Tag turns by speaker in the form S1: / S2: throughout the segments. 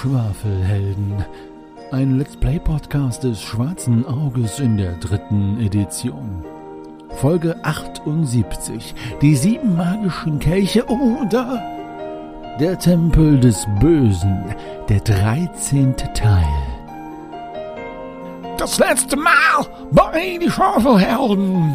S1: Schwafelhelden. Ein Let's Play Podcast des Schwarzen Auges in der dritten Edition. Folge 78. Die sieben magischen Kelche oder der Tempel des Bösen. Der dreizehnte Teil. Das letzte Mal bei die Schwafelhelden.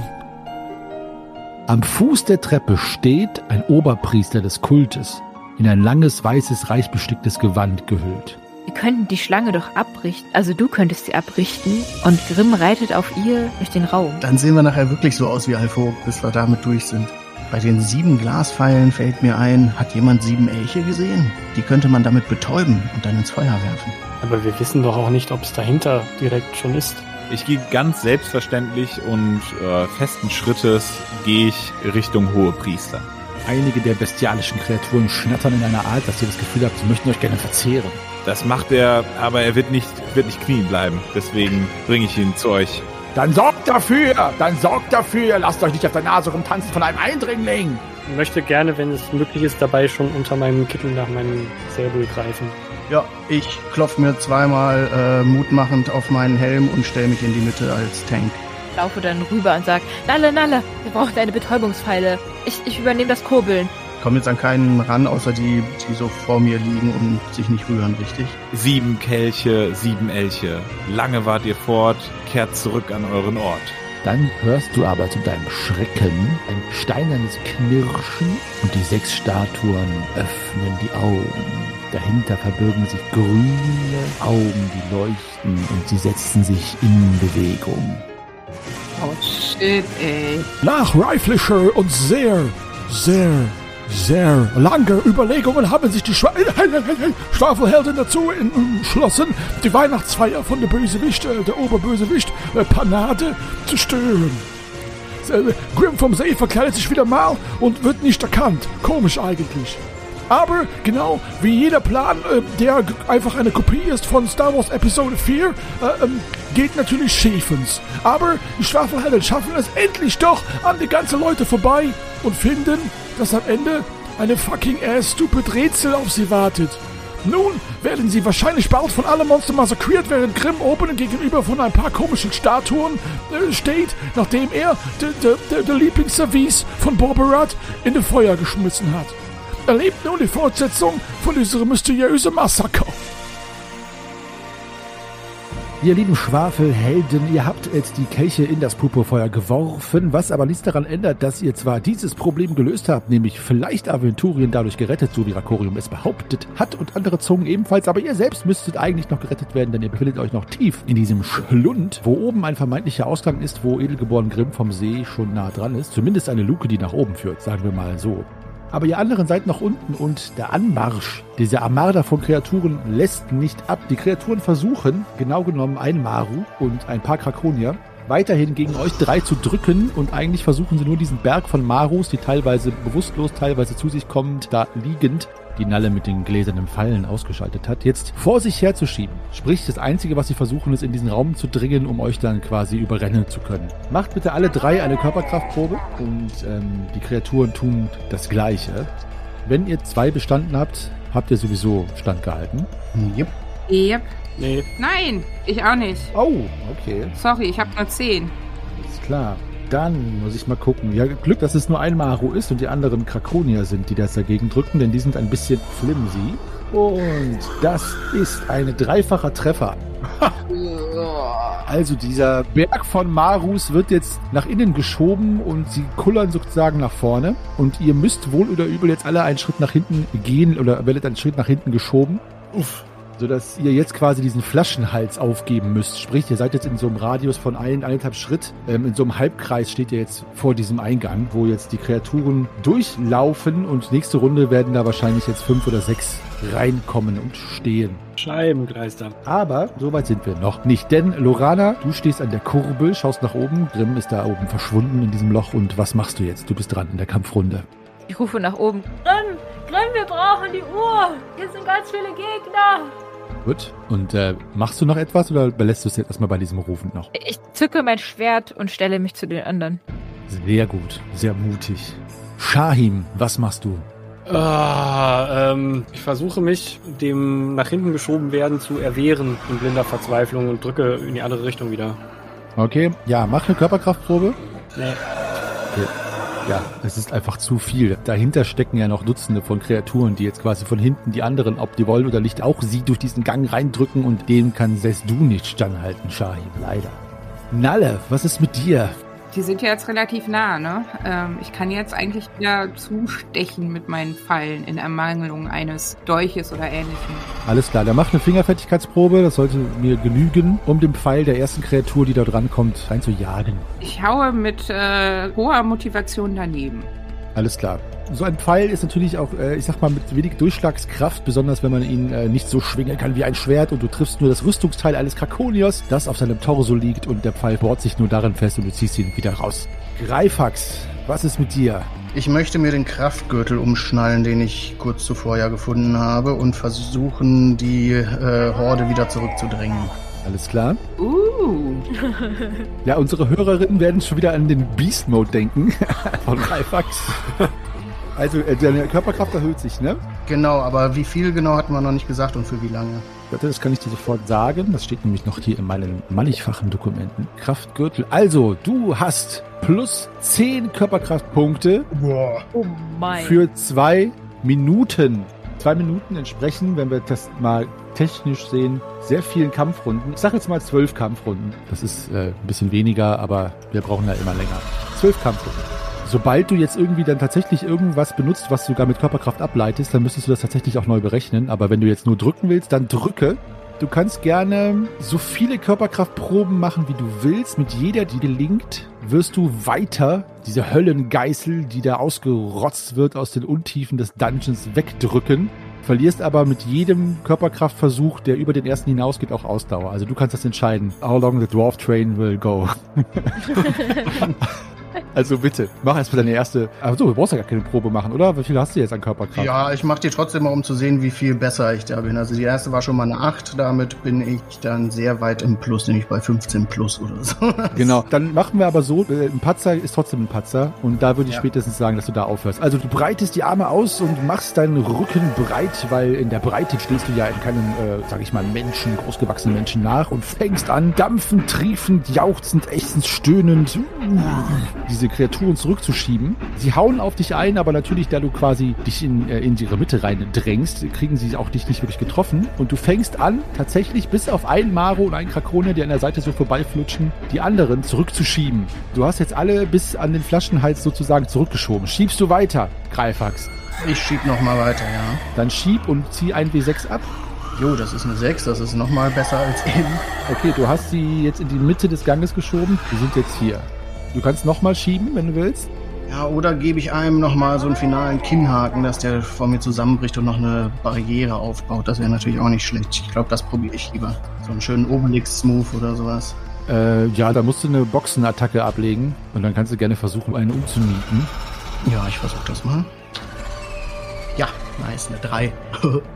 S1: Am Fuß der Treppe steht ein Oberpriester des Kultes, in ein langes, weißes, reich besticktes Gewand gehüllt.
S2: Wir könnten die Schlange doch abrichten, also du könntest sie abrichten und Grimm reitet auf ihr durch den Raum.
S3: Dann sehen wir nachher wirklich so aus wie Alfo, bis wir damit durch sind. Bei den sieben Glaspfeilen fällt mir ein, hat jemand sieben Elche gesehen? Die könnte man damit betäuben und dann ins Feuer werfen.
S4: Aber wir wissen doch auch nicht, ob es dahinter direkt schon ist.
S5: Ich gehe ganz selbstverständlich und äh, festen Schrittes gehe ich Richtung Hohepriester.
S1: Einige der bestialischen Kreaturen schnattern in einer Art, dass ihr das Gefühl habt, sie möchten euch gerne verzehren.
S5: Das macht er, aber er wird nicht, wird nicht knien bleiben. Deswegen bringe ich ihn zu euch.
S6: Dann sorgt dafür! Dann sorgt dafür! Lasst euch nicht auf der Nase rumtanzen von einem Eindringling!
S4: Ich möchte gerne, wenn es möglich ist, dabei schon unter meinem Kittel nach meinem Säbel greifen.
S3: Ja, ich klopfe mir zweimal äh, mutmachend auf meinen Helm und stelle mich in die Mitte als Tank.
S2: Ich laufe dann rüber und sage, Nalle, Nalle, wir brauchen deine Betäubungspfeile. Ich, ich übernehme das Kurbeln.
S3: Ich komme jetzt an keinen ran, außer die, die so vor mir liegen und sich nicht rühren, richtig?
S5: Sieben Kelche, sieben Elche. Lange wart ihr fort, kehrt zurück an euren Ort.
S1: Dann hörst du aber zu deinem Schrecken ein steinernes Knirschen und die sechs Statuen öffnen die Augen. Dahinter verbirgen sich grüne Augen, die leuchten und sie setzen sich in Bewegung.
S7: Oh shit, ey.
S6: Nach reiflicher und sehr, sehr, sehr lange Überlegungen haben sich die Schwa Schwafelhelden dazu entschlossen, die Weihnachtsfeier von der Bösewicht, äh, der Oberbösewicht, äh, Panade, zu stören. Äh, Grimm vom See verkleidet sich wieder mal und wird nicht erkannt. Komisch eigentlich. Aber genau wie jeder Plan, äh, der einfach eine Kopie ist von Star Wars Episode 4, äh, ähm, geht natürlich schiefens. Aber die Schwafelhelden schaffen es endlich doch an die ganzen Leute vorbei und finden, dass am Ende eine fucking ass stupid Rätsel auf sie wartet. Nun werden sie wahrscheinlich bald von allen Monstern massakriert, während Grimm oben gegenüber von ein paar komischen Statuen äh, steht, nachdem er de, de, de, de Lieblingsservice von Borberat in das Feuer geschmissen hat. Erlebt nun die Fortsetzung von diesem mysteriösen Massaker.
S1: Ihr lieben Schwafelhelden, ihr habt jetzt die Kelche in das Purpurfeuer geworfen, was aber nichts daran ändert, dass ihr zwar dieses Problem gelöst habt, nämlich vielleicht Aventurien dadurch gerettet, so wie Rakorium es behauptet hat und andere Zungen ebenfalls, aber ihr selbst müsstet eigentlich noch gerettet werden, denn ihr befindet euch noch tief in diesem Schlund, wo oben ein vermeintlicher Ausgang ist, wo Edelgeboren Grimm vom See schon nah dran ist. Zumindest eine Luke, die nach oben führt, sagen wir mal so. Aber ihr anderen seid noch unten und der Anmarsch dieser Armada von Kreaturen lässt nicht ab. Die Kreaturen versuchen, genau genommen ein Maru und ein paar Krakonier, weiterhin gegen euch drei zu drücken und eigentlich versuchen sie nur diesen Berg von Marus, die teilweise bewusstlos, teilweise zu sich kommend, da liegend, die Nalle mit den gläsernen Fallen ausgeschaltet hat, jetzt vor sich herzuschieben. Sprich, das Einzige, was sie versuchen, ist in diesen Raum zu dringen, um euch dann quasi überrennen zu können. Macht bitte alle drei eine Körperkraftprobe und ähm, die Kreaturen tun das Gleiche. Wenn ihr zwei bestanden habt, habt ihr sowieso standgehalten.
S3: Yep.
S7: Yep.
S4: Nee,
S7: Nein, ich auch nicht.
S1: Oh, okay.
S7: Sorry, ich habe nur 10.
S1: Ist klar. Dann muss ich mal gucken. Ja, Glück, dass es nur ein Maru ist und die anderen Krakonier sind, die das dagegen drücken, denn die sind ein bisschen flimsy. Und das ist ein dreifacher Treffer. Also dieser Berg von Marus wird jetzt nach innen geschoben und sie kullern sozusagen nach vorne. Und ihr müsst wohl oder übel jetzt alle einen Schritt nach hinten gehen oder werdet einen Schritt nach hinten geschoben. Uff. Sodass ihr jetzt quasi diesen Flaschenhals aufgeben müsst. Sprich, ihr seid jetzt in so einem Radius von ein, eineinhalb Schritt. Ähm, in so einem Halbkreis steht ihr jetzt vor diesem Eingang, wo jetzt die Kreaturen durchlaufen und nächste Runde werden da wahrscheinlich jetzt fünf oder sechs reinkommen und stehen.
S4: Scheibengleister.
S1: Aber so weit sind wir noch nicht. Denn Lorana, du stehst an der Kurbel, schaust nach oben. Grimm ist da oben verschwunden in diesem Loch. Und was machst du jetzt? Du bist dran in der Kampfrunde.
S2: Ich rufe nach oben.
S8: Grimm, Grimm, wir brauchen die Uhr. Hier sind ganz viele Gegner.
S1: Gut. Und äh, machst du noch etwas oder belässt du es jetzt erstmal bei diesem Rufen noch?
S2: Ich zücke mein Schwert und stelle mich zu den anderen.
S1: Sehr gut. Sehr mutig. Shahim, was machst du?
S4: Ah, ähm, ich versuche mich dem nach hinten geschoben werden zu erwehren in blinder Verzweiflung und drücke in die andere Richtung wieder.
S1: Okay, ja, mach eine Körperkraftprobe.
S4: Nee.
S1: Okay. Ja, es ist einfach zu viel. Dahinter stecken ja noch Dutzende von Kreaturen, die jetzt quasi von hinten die anderen, ob die wollen oder nicht, auch sie durch diesen Gang reindrücken und dem kann selbst du nicht standhalten, Shahim, leider. Nalle, was ist mit dir?
S7: Die sind ja jetzt relativ nah, ne? Ähm, ich kann jetzt eigentlich wieder zustechen mit meinen Pfeilen in Ermangelung eines Dolches oder ähnlichem.
S1: Alles klar, dann mach eine Fingerfertigkeitsprobe, das sollte mir genügen, um den Pfeil der ersten Kreatur, die da drankommt, reinzujagen.
S7: Ich haue mit äh, hoher Motivation daneben.
S1: Alles klar. So ein Pfeil ist natürlich auch, äh, ich sag mal, mit wenig Durchschlagskraft, besonders wenn man ihn äh, nicht so schwingen kann wie ein Schwert und du triffst nur das Rüstungsteil eines Krakonios, das auf seinem Torso liegt und der Pfeil bohrt sich nur darin fest und du ziehst ihn wieder raus. Greifax, was ist mit dir?
S3: Ich möchte mir den Kraftgürtel umschnallen, den ich kurz zuvor ja gefunden habe, und versuchen, die äh, Horde wieder zurückzudrängen.
S1: Alles klar.
S7: Uh.
S1: Ja, unsere Hörerinnen werden schon wieder an den Beast Mode denken von Greifax. Also, äh, deine Körperkraft erhöht sich, ne?
S3: Genau, aber wie viel genau hatten wir noch nicht gesagt und für wie lange?
S1: Warte, das kann ich dir sofort sagen. Das steht nämlich noch hier in meinen mannigfachen Dokumenten. Kraftgürtel. Also, du hast plus 10 Körperkraftpunkte
S3: Boah.
S8: Oh mein.
S1: für zwei Minuten. Zwei Minuten entsprechen, wenn wir das mal technisch sehen, sehr vielen Kampfrunden. Ich sage jetzt mal zwölf Kampfrunden. Das ist äh, ein bisschen weniger, aber wir brauchen ja immer länger. Zwölf Kampfrunden. Sobald du jetzt irgendwie dann tatsächlich irgendwas benutzt, was du sogar mit Körperkraft ableitest, dann müsstest du das tatsächlich auch neu berechnen. Aber wenn du jetzt nur drücken willst, dann drücke. Du kannst gerne so viele Körperkraftproben machen, wie du willst. Mit jeder, die gelingt, wirst du weiter diese Höllengeißel, die da ausgerotzt wird aus den Untiefen des Dungeons, wegdrücken. Verlierst aber mit jedem Körperkraftversuch, der über den ersten hinausgeht, auch Ausdauer. Also du kannst das entscheiden. How long the Dwarf Train will go. also bitte, mach erstmal deine erste. Aber so, du brauchst ja gar keine Probe machen, oder? Wie viel hast du jetzt an Körperkraft?
S3: Ja, ich mache die trotzdem mal, um zu sehen, wie viel besser ich da bin. Also die erste war schon mal eine 8, damit bin ich dann sehr weit im Plus, nämlich bei 15 plus oder so.
S1: Genau, dann machen wir aber so, äh, ein Patzer ist trotzdem ein Patzer und da würde ich
S3: Ja.
S1: spätestens sagen, dass du da aufhörst. Also du breitest die Arme aus und machst deinen Rücken breit, weil in der Breite stehst du ja in keinem, äh, sag ich mal, Menschen, großgewachsenen Menschen nach und fängst an, dampfend, triefend, jauchzend, ächzend, stöhnend, diese Kreaturen zurückzuschieben. Sie hauen auf dich ein, aber natürlich, da du quasi dich in, äh, in ihre Mitte rein drängst, kriegen sie auch dich nicht wirklich getroffen. Und du fängst an, tatsächlich bis auf einen Maro und einen Krakone, die an der Seite so vorbeiflutschen, die anderen zurückzuschieben. Du hast jetzt alle bis an den Flaschenhals sozusagen zurückgeschoben. Schiebst du weiter, Greifax.
S3: Ich schieb noch mal weiter, ja.
S1: Dann schieb und zieh ein W6 ab.
S3: Jo, das ist eine 6, das ist noch mal besser als eben.
S1: Okay, du hast sie jetzt in die Mitte des Ganges geschoben. Die sind jetzt hier. Du kannst nochmal schieben, wenn du willst.
S3: Ja, oder gebe ich einem noch mal so einen finalen Kinnhaken, dass der vor mir zusammenbricht und noch eine Barriere aufbaut. Das wäre natürlich auch nicht schlecht. Ich glaube, das probiere ich lieber. So einen schönen Obelix-Smooth oder sowas.
S1: Äh, ja, da musst du eine Boxenattacke ablegen. Und dann kannst du gerne versuchen, einen umzunieten.
S3: Ja, ich versuche das mal. Ja, nice, eine 3.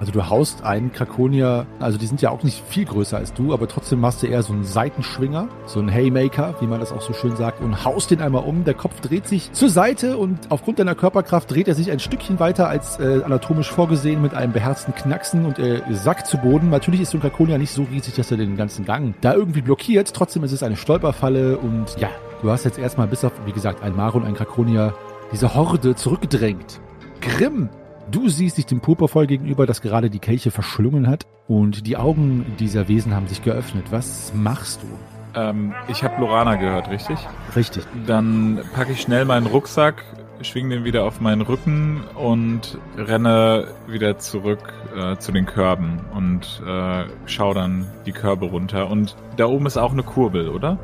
S1: Also du haust einen Krakonier, also die sind ja auch nicht viel größer als du, aber trotzdem machst du eher so einen Seitenschwinger, so einen Haymaker, wie man das auch so schön sagt, und haust den einmal um. Der Kopf dreht sich zur Seite und aufgrund deiner Körperkraft dreht er sich ein Stückchen weiter als äh, anatomisch vorgesehen mit einem beherzten Knacksen und er sackt zu Boden. Natürlich ist so ein Krakonier nicht so riesig, dass er den ganzen Gang da irgendwie blockiert. Trotzdem ist es eine Stolperfalle und ja, du hast jetzt erstmal bis auf, wie gesagt, ein Maro und ein Krakonier diese Horde zurückgedrängt. Grimm, Du siehst dich dem Purpurvoll gegenüber, das gerade die Kelche verschlungen hat und die Augen dieser Wesen haben sich geöffnet. Was machst du?
S5: Ähm, ich habe Lorana gehört, richtig?
S1: Richtig.
S5: Dann packe ich schnell meinen Rucksack, schwing den wieder auf meinen Rücken und renne wieder zurück äh, zu den Körben und äh, schau dann die Körbe runter. Und da oben ist auch eine Kurbel, oder?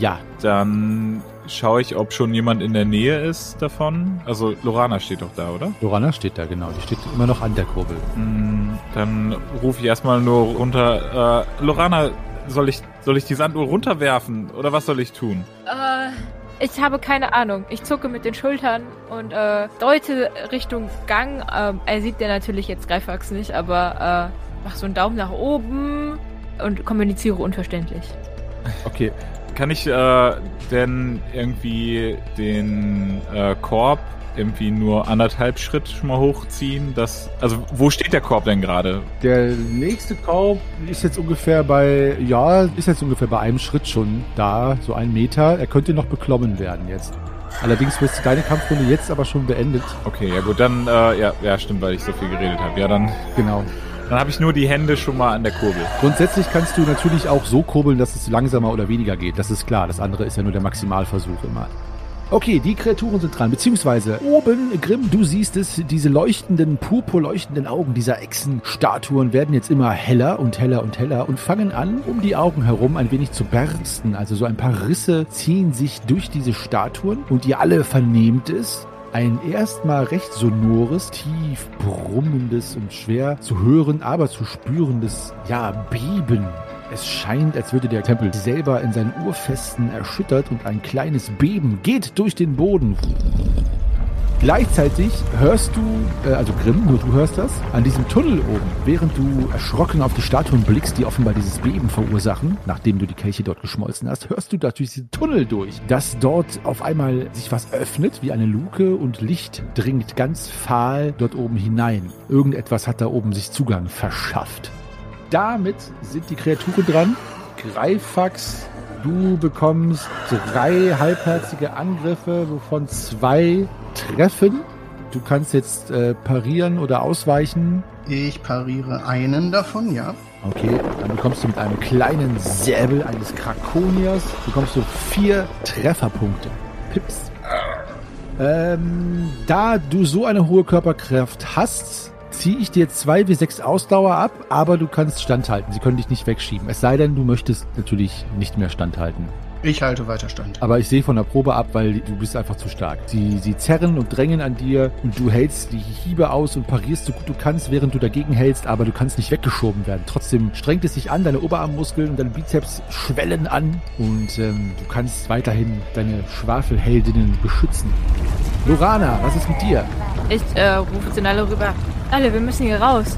S1: Ja,
S5: Dann schaue ich, ob schon jemand in der Nähe ist davon. Also Lorana steht doch da, oder?
S1: Lorana steht da genau. Die steht immer noch an der Kurbel.
S5: Mm, Dann rufe ich erstmal nur runter. Äh, Lorana, soll ich, soll ich die Sanduhr runterwerfen oder was soll ich tun?
S8: Äh, ich habe keine Ahnung. Ich zucke mit den Schultern und äh, deute Richtung Gang. Ähm, er sieht ja natürlich jetzt Greifax nicht, aber äh, mach so einen Daumen nach oben und kommuniziere unverständlich.
S5: Okay. Kann ich äh, denn irgendwie den äh, Korb irgendwie nur anderthalb Schritt schon mal hochziehen? Das, also wo steht der Korb denn gerade?
S1: Der nächste Korb ist jetzt ungefähr bei, ja, ist jetzt ungefähr bei einem Schritt schon da, so ein Meter. Er könnte noch beklommen werden jetzt. Allerdings wirst du deine Kampfrunde jetzt aber schon beendet.
S5: Okay, ja gut, dann, äh, ja, ja, stimmt, weil ich so viel geredet habe. Ja, dann,
S1: Genau.
S5: Dann habe ich nur die Hände schon mal an der Kurbel.
S1: Grundsätzlich kannst du natürlich auch so kurbeln, dass es langsamer oder weniger geht. Das ist klar. Das andere ist ja nur der Maximalversuch immer. Okay, die Kreaturen sind dran. Beziehungsweise oben, Grimm, du siehst es, diese leuchtenden, purpurleuchtenden Augen dieser Echsenstatuen werden jetzt immer heller und heller und heller und fangen an, um die Augen herum ein wenig zu bersten. Also so ein paar Risse ziehen sich durch diese Statuen und ihr alle vernehmt es. Ein erstmal recht sonores, tief brummendes und schwer zu hören, aber zu spürendes, ja, Beben. Es scheint, als würde der Tempel selber in seinen Urfesten erschüttert und ein kleines Beben geht durch den Boden. Gleichzeitig hörst du, äh, also Grimm, nur du hörst das, an diesem Tunnel oben, während du erschrocken auf die Statuen blickst, die offenbar dieses Beben verursachen, nachdem du die Kelche dort geschmolzen hast, hörst du durch diesen Tunnel durch, dass dort auf einmal sich was öffnet, wie eine Luke und Licht dringt ganz fahl dort oben hinein. Irgendetwas hat da oben sich Zugang verschafft. Damit sind die Kreaturen dran. Greifax, du bekommst drei halbherzige Angriffe, wovon zwei treffen. Du kannst jetzt äh, parieren oder ausweichen.
S3: Ich pariere einen davon, ja.
S1: Okay, dann bekommst du mit einem kleinen Säbel eines Krakoniers, bekommst du vier Trefferpunkte. Pips. Ähm, da du so eine hohe Körperkraft hast, ziehe ich dir 2 wie 6 Ausdauer ab, aber du kannst standhalten. Sie können dich nicht wegschieben. Es sei denn, du möchtest natürlich nicht mehr standhalten.
S3: Ich halte weiter stand.
S1: Aber ich sehe von der Probe ab, weil du bist einfach zu stark. Sie, sie zerren und drängen an dir und du hältst die Hiebe aus und parierst so gut du kannst, während du dagegen hältst, aber du kannst nicht weggeschoben werden. Trotzdem strengt es sich an, deine Oberarmmuskeln und deine Bizeps schwellen an und ähm, du kannst weiterhin deine Schwafelheldinnen beschützen. Lorana, was ist mit dir?
S8: Ich äh, rufe zu Nalle rüber. Nalle, wir müssen hier raus.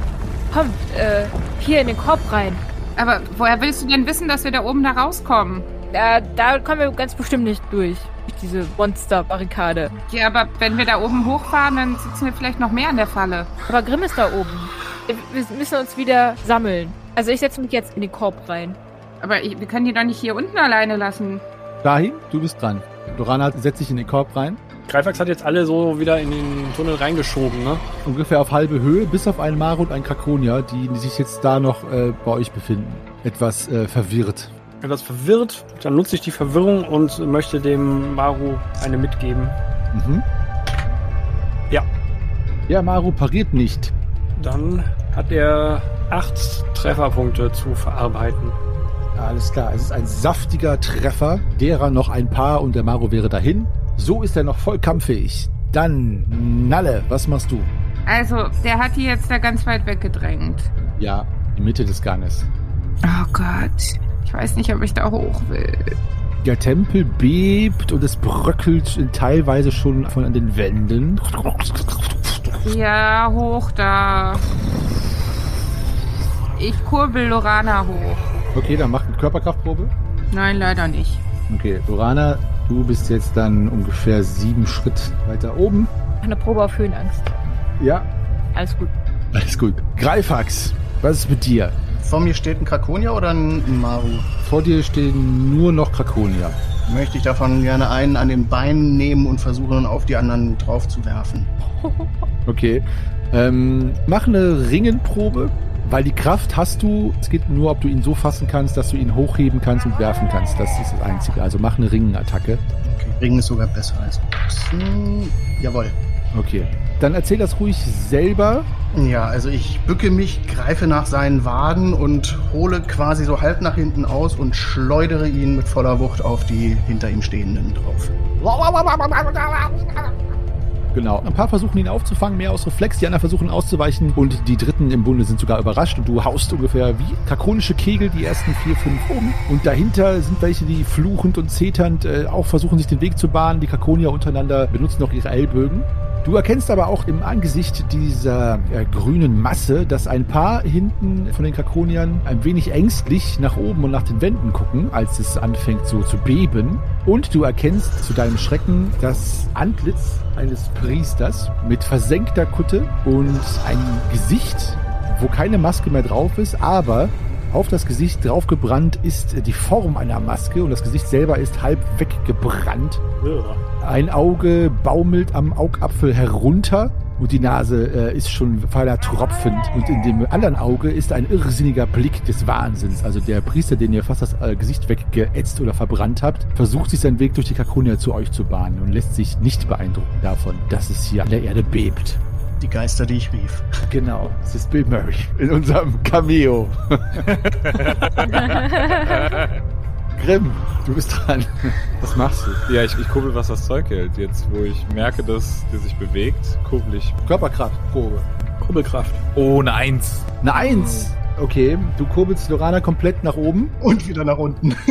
S8: Komm, äh, hier in den Korb rein.
S7: Aber woher willst du denn wissen, dass wir da oben da rauskommen?
S8: Da, da kommen wir ganz bestimmt nicht durch. Durch diese Monster-Barrikade.
S7: Ja, aber wenn wir da oben hochfahren, dann sitzen wir vielleicht noch mehr an der Falle.
S8: Aber Grimm ist da oben. Wir müssen uns wieder sammeln. Also ich setze mich jetzt in den Korb rein.
S7: Aber ich, wir können die doch nicht hier unten alleine lassen.
S1: Dahin, du bist dran. Lorana setzt sich in den Korb rein.
S4: Greifax hat jetzt alle so wieder in den Tunnel reingeschoben, ne?
S1: Ungefähr auf halbe Höhe, bis auf einen Maru und einen Krakonia, die sich jetzt da noch äh, bei euch befinden. Etwas äh, verwirrt.
S4: Etwas verwirrt, dann nutze ich die Verwirrung und möchte dem Maru eine mitgeben.
S1: Mhm.
S4: Ja.
S1: Ja, Maru pariert nicht.
S4: Dann hat er acht Trefferpunkte zu verarbeiten.
S1: Alles klar, es ist ein saftiger Treffer, derer noch ein paar und der Maru wäre dahin. So ist er noch voll kampffähig. Dann, Nalle, was machst du?
S7: Also, der hat die jetzt da ganz weit weggedrängt.
S1: Ja, die Mitte des Ganges.
S7: Oh Gott. Ich weiß nicht, ob ich da hoch will.
S1: Der Tempel bebt und es bröckelt teilweise schon von an den Wänden.
S7: Ja, hoch da. Ich kurbel Lorana hoch.
S1: Okay, dann mach eine Körperkraftprobe.
S7: Nein, leider nicht.
S1: Okay, Lorana, du bist jetzt dann ungefähr sieben Schritt weiter oben.
S8: Eine Probe auf Höhenangst.
S1: Ja,
S8: Alles gut.
S1: alles gut. Greifax, was ist mit dir?
S3: Vor mir steht ein Krakonia oder ein Maru?
S1: Vor dir stehen nur noch Krakonia.
S3: Möchte ich davon gerne einen an den Beinen nehmen und versuchen, auf die anderen drauf zu werfen.
S1: Okay. Ähm, mach eine Ringenprobe, weil die Kraft hast du. Es geht nur, ob du ihn so fassen kannst, dass du ihn hochheben kannst und werfen kannst. Das ist das Einzige. Also mach eine Ringenattacke.
S3: Okay, Ringen ist sogar besser als Boxen. Jawohl.
S1: Okay. Dann erzähl das ruhig selber.
S3: Ja, also ich bücke mich, greife nach seinen Waden und hole quasi so halb nach hinten aus und schleudere ihn mit voller Wucht auf die hinter ihm Stehenden drauf.
S1: Genau. Ein paar versuchen ihn aufzufangen, mehr aus Reflex, die anderen versuchen auszuweichen und die dritten im Bunde sind sogar überrascht und du haust ungefähr wie drakonische Kegel die ersten vier, fünf um. Und dahinter sind welche, die fluchend und zeternd äh, auch versuchen, sich den Weg zu bahnen. Die Krakonier untereinander benutzen noch ihre Ellbögen. Du erkennst aber auch im Angesicht dieser äh, grünen Masse, dass ein paar hinten von den Krakoniern ein wenig ängstlich nach oben und nach den Wänden gucken, als es anfängt so zu beben. Und du erkennst zu deinem Schrecken das Antlitz eines Priesters mit versenkter Kutte und ein Gesicht, wo keine Maske mehr drauf ist, aber auf das Gesicht draufgebrannt ist die Form einer Maske und das Gesicht selber ist halb weggebrannt. Ein Auge baumelt am Augapfel herunter und die Nase äh, ist schon feiner tropfend. Und in dem anderen Auge ist ein irrsinniger Blick des Wahnsinns. Also der Priester, den ihr fast das äh, Gesicht weggeätzt oder verbrannt habt, versucht sich seinen Weg durch die Kakonia zu euch zu bahnen und lässt sich nicht beeindrucken davon, dass es hier an der Erde bebt.
S3: Die Geister, die ich rief.
S1: Genau, es ist Bill Murray in unserem Cameo. Grimm, du bist dran. Was machst du?
S5: Ja, ich, ich kurbel, was das Zeug hält. Jetzt, wo ich merke, dass der sich bewegt, kurbel ich.
S1: Körperkraftprobe.
S4: Kurbelkraft.
S5: Oh, eine Eins.
S1: Eine Eins. Okay, du kurbelst Lorana komplett nach oben.
S3: Und wieder nach unten.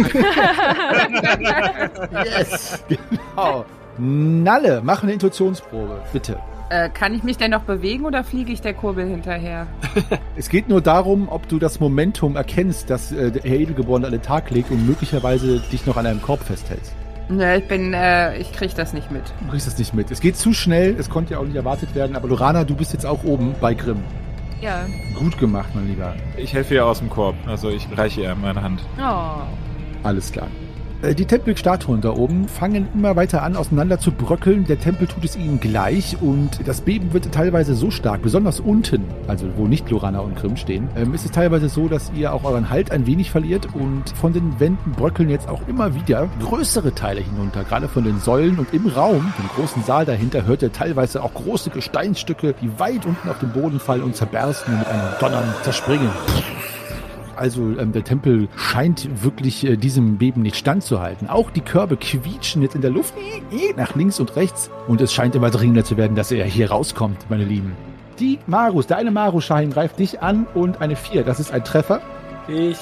S1: Yes, genau. Nalle, mach eine Intuitionsprobe, bitte.
S7: Äh, kann ich mich denn noch bewegen oder fliege ich der Kurbel hinterher?
S1: Es geht nur darum, ob du das Momentum erkennst, das äh, der Edelgeborene an den Tag legt und möglicherweise dich noch an einem Korb festhältst.
S7: Ne, ich bin, äh, ich krieg das nicht mit.
S1: Du kriegst das nicht mit. Es geht zu schnell, es konnte ja auch nicht erwartet werden, aber Lorana, du bist jetzt auch oben bei Grimm.
S8: Ja.
S1: Gut gemacht, mein Lieber.
S5: Ich helfe ihr aus dem Korb. Also ich reiche ihr meine Hand.
S8: Oh.
S1: Alles klar. Äh, Die Tempelstatuen da oben fangen immer weiter an, auseinander zu bröckeln. Der Tempel tut es ihnen gleich und das Beben wird teilweise so stark, besonders unten, also wo nicht Lorana und Grimm stehen, ähm, ist es teilweise so, dass ihr auch euren Halt ein wenig verliert und von den Wänden bröckeln jetzt auch immer wieder größere Teile hinunter, gerade von den Säulen und im Raum, im großen Saal dahinter, hört ihr teilweise auch große Gesteinsstücke, die weit unten auf den Boden fallen und zerbersten und mit einem Donnern zerspringen. Also ähm, der Tempel scheint wirklich äh, diesem Beben nicht standzuhalten. Auch die Körbe quietschen jetzt in der Luft nach links und rechts. Und es scheint immer dringender zu werden, dass er hier rauskommt, meine Lieben. Die Marus, der eine Marusschein greift dich an und eine 4. Das ist ein Treffer.
S4: Ich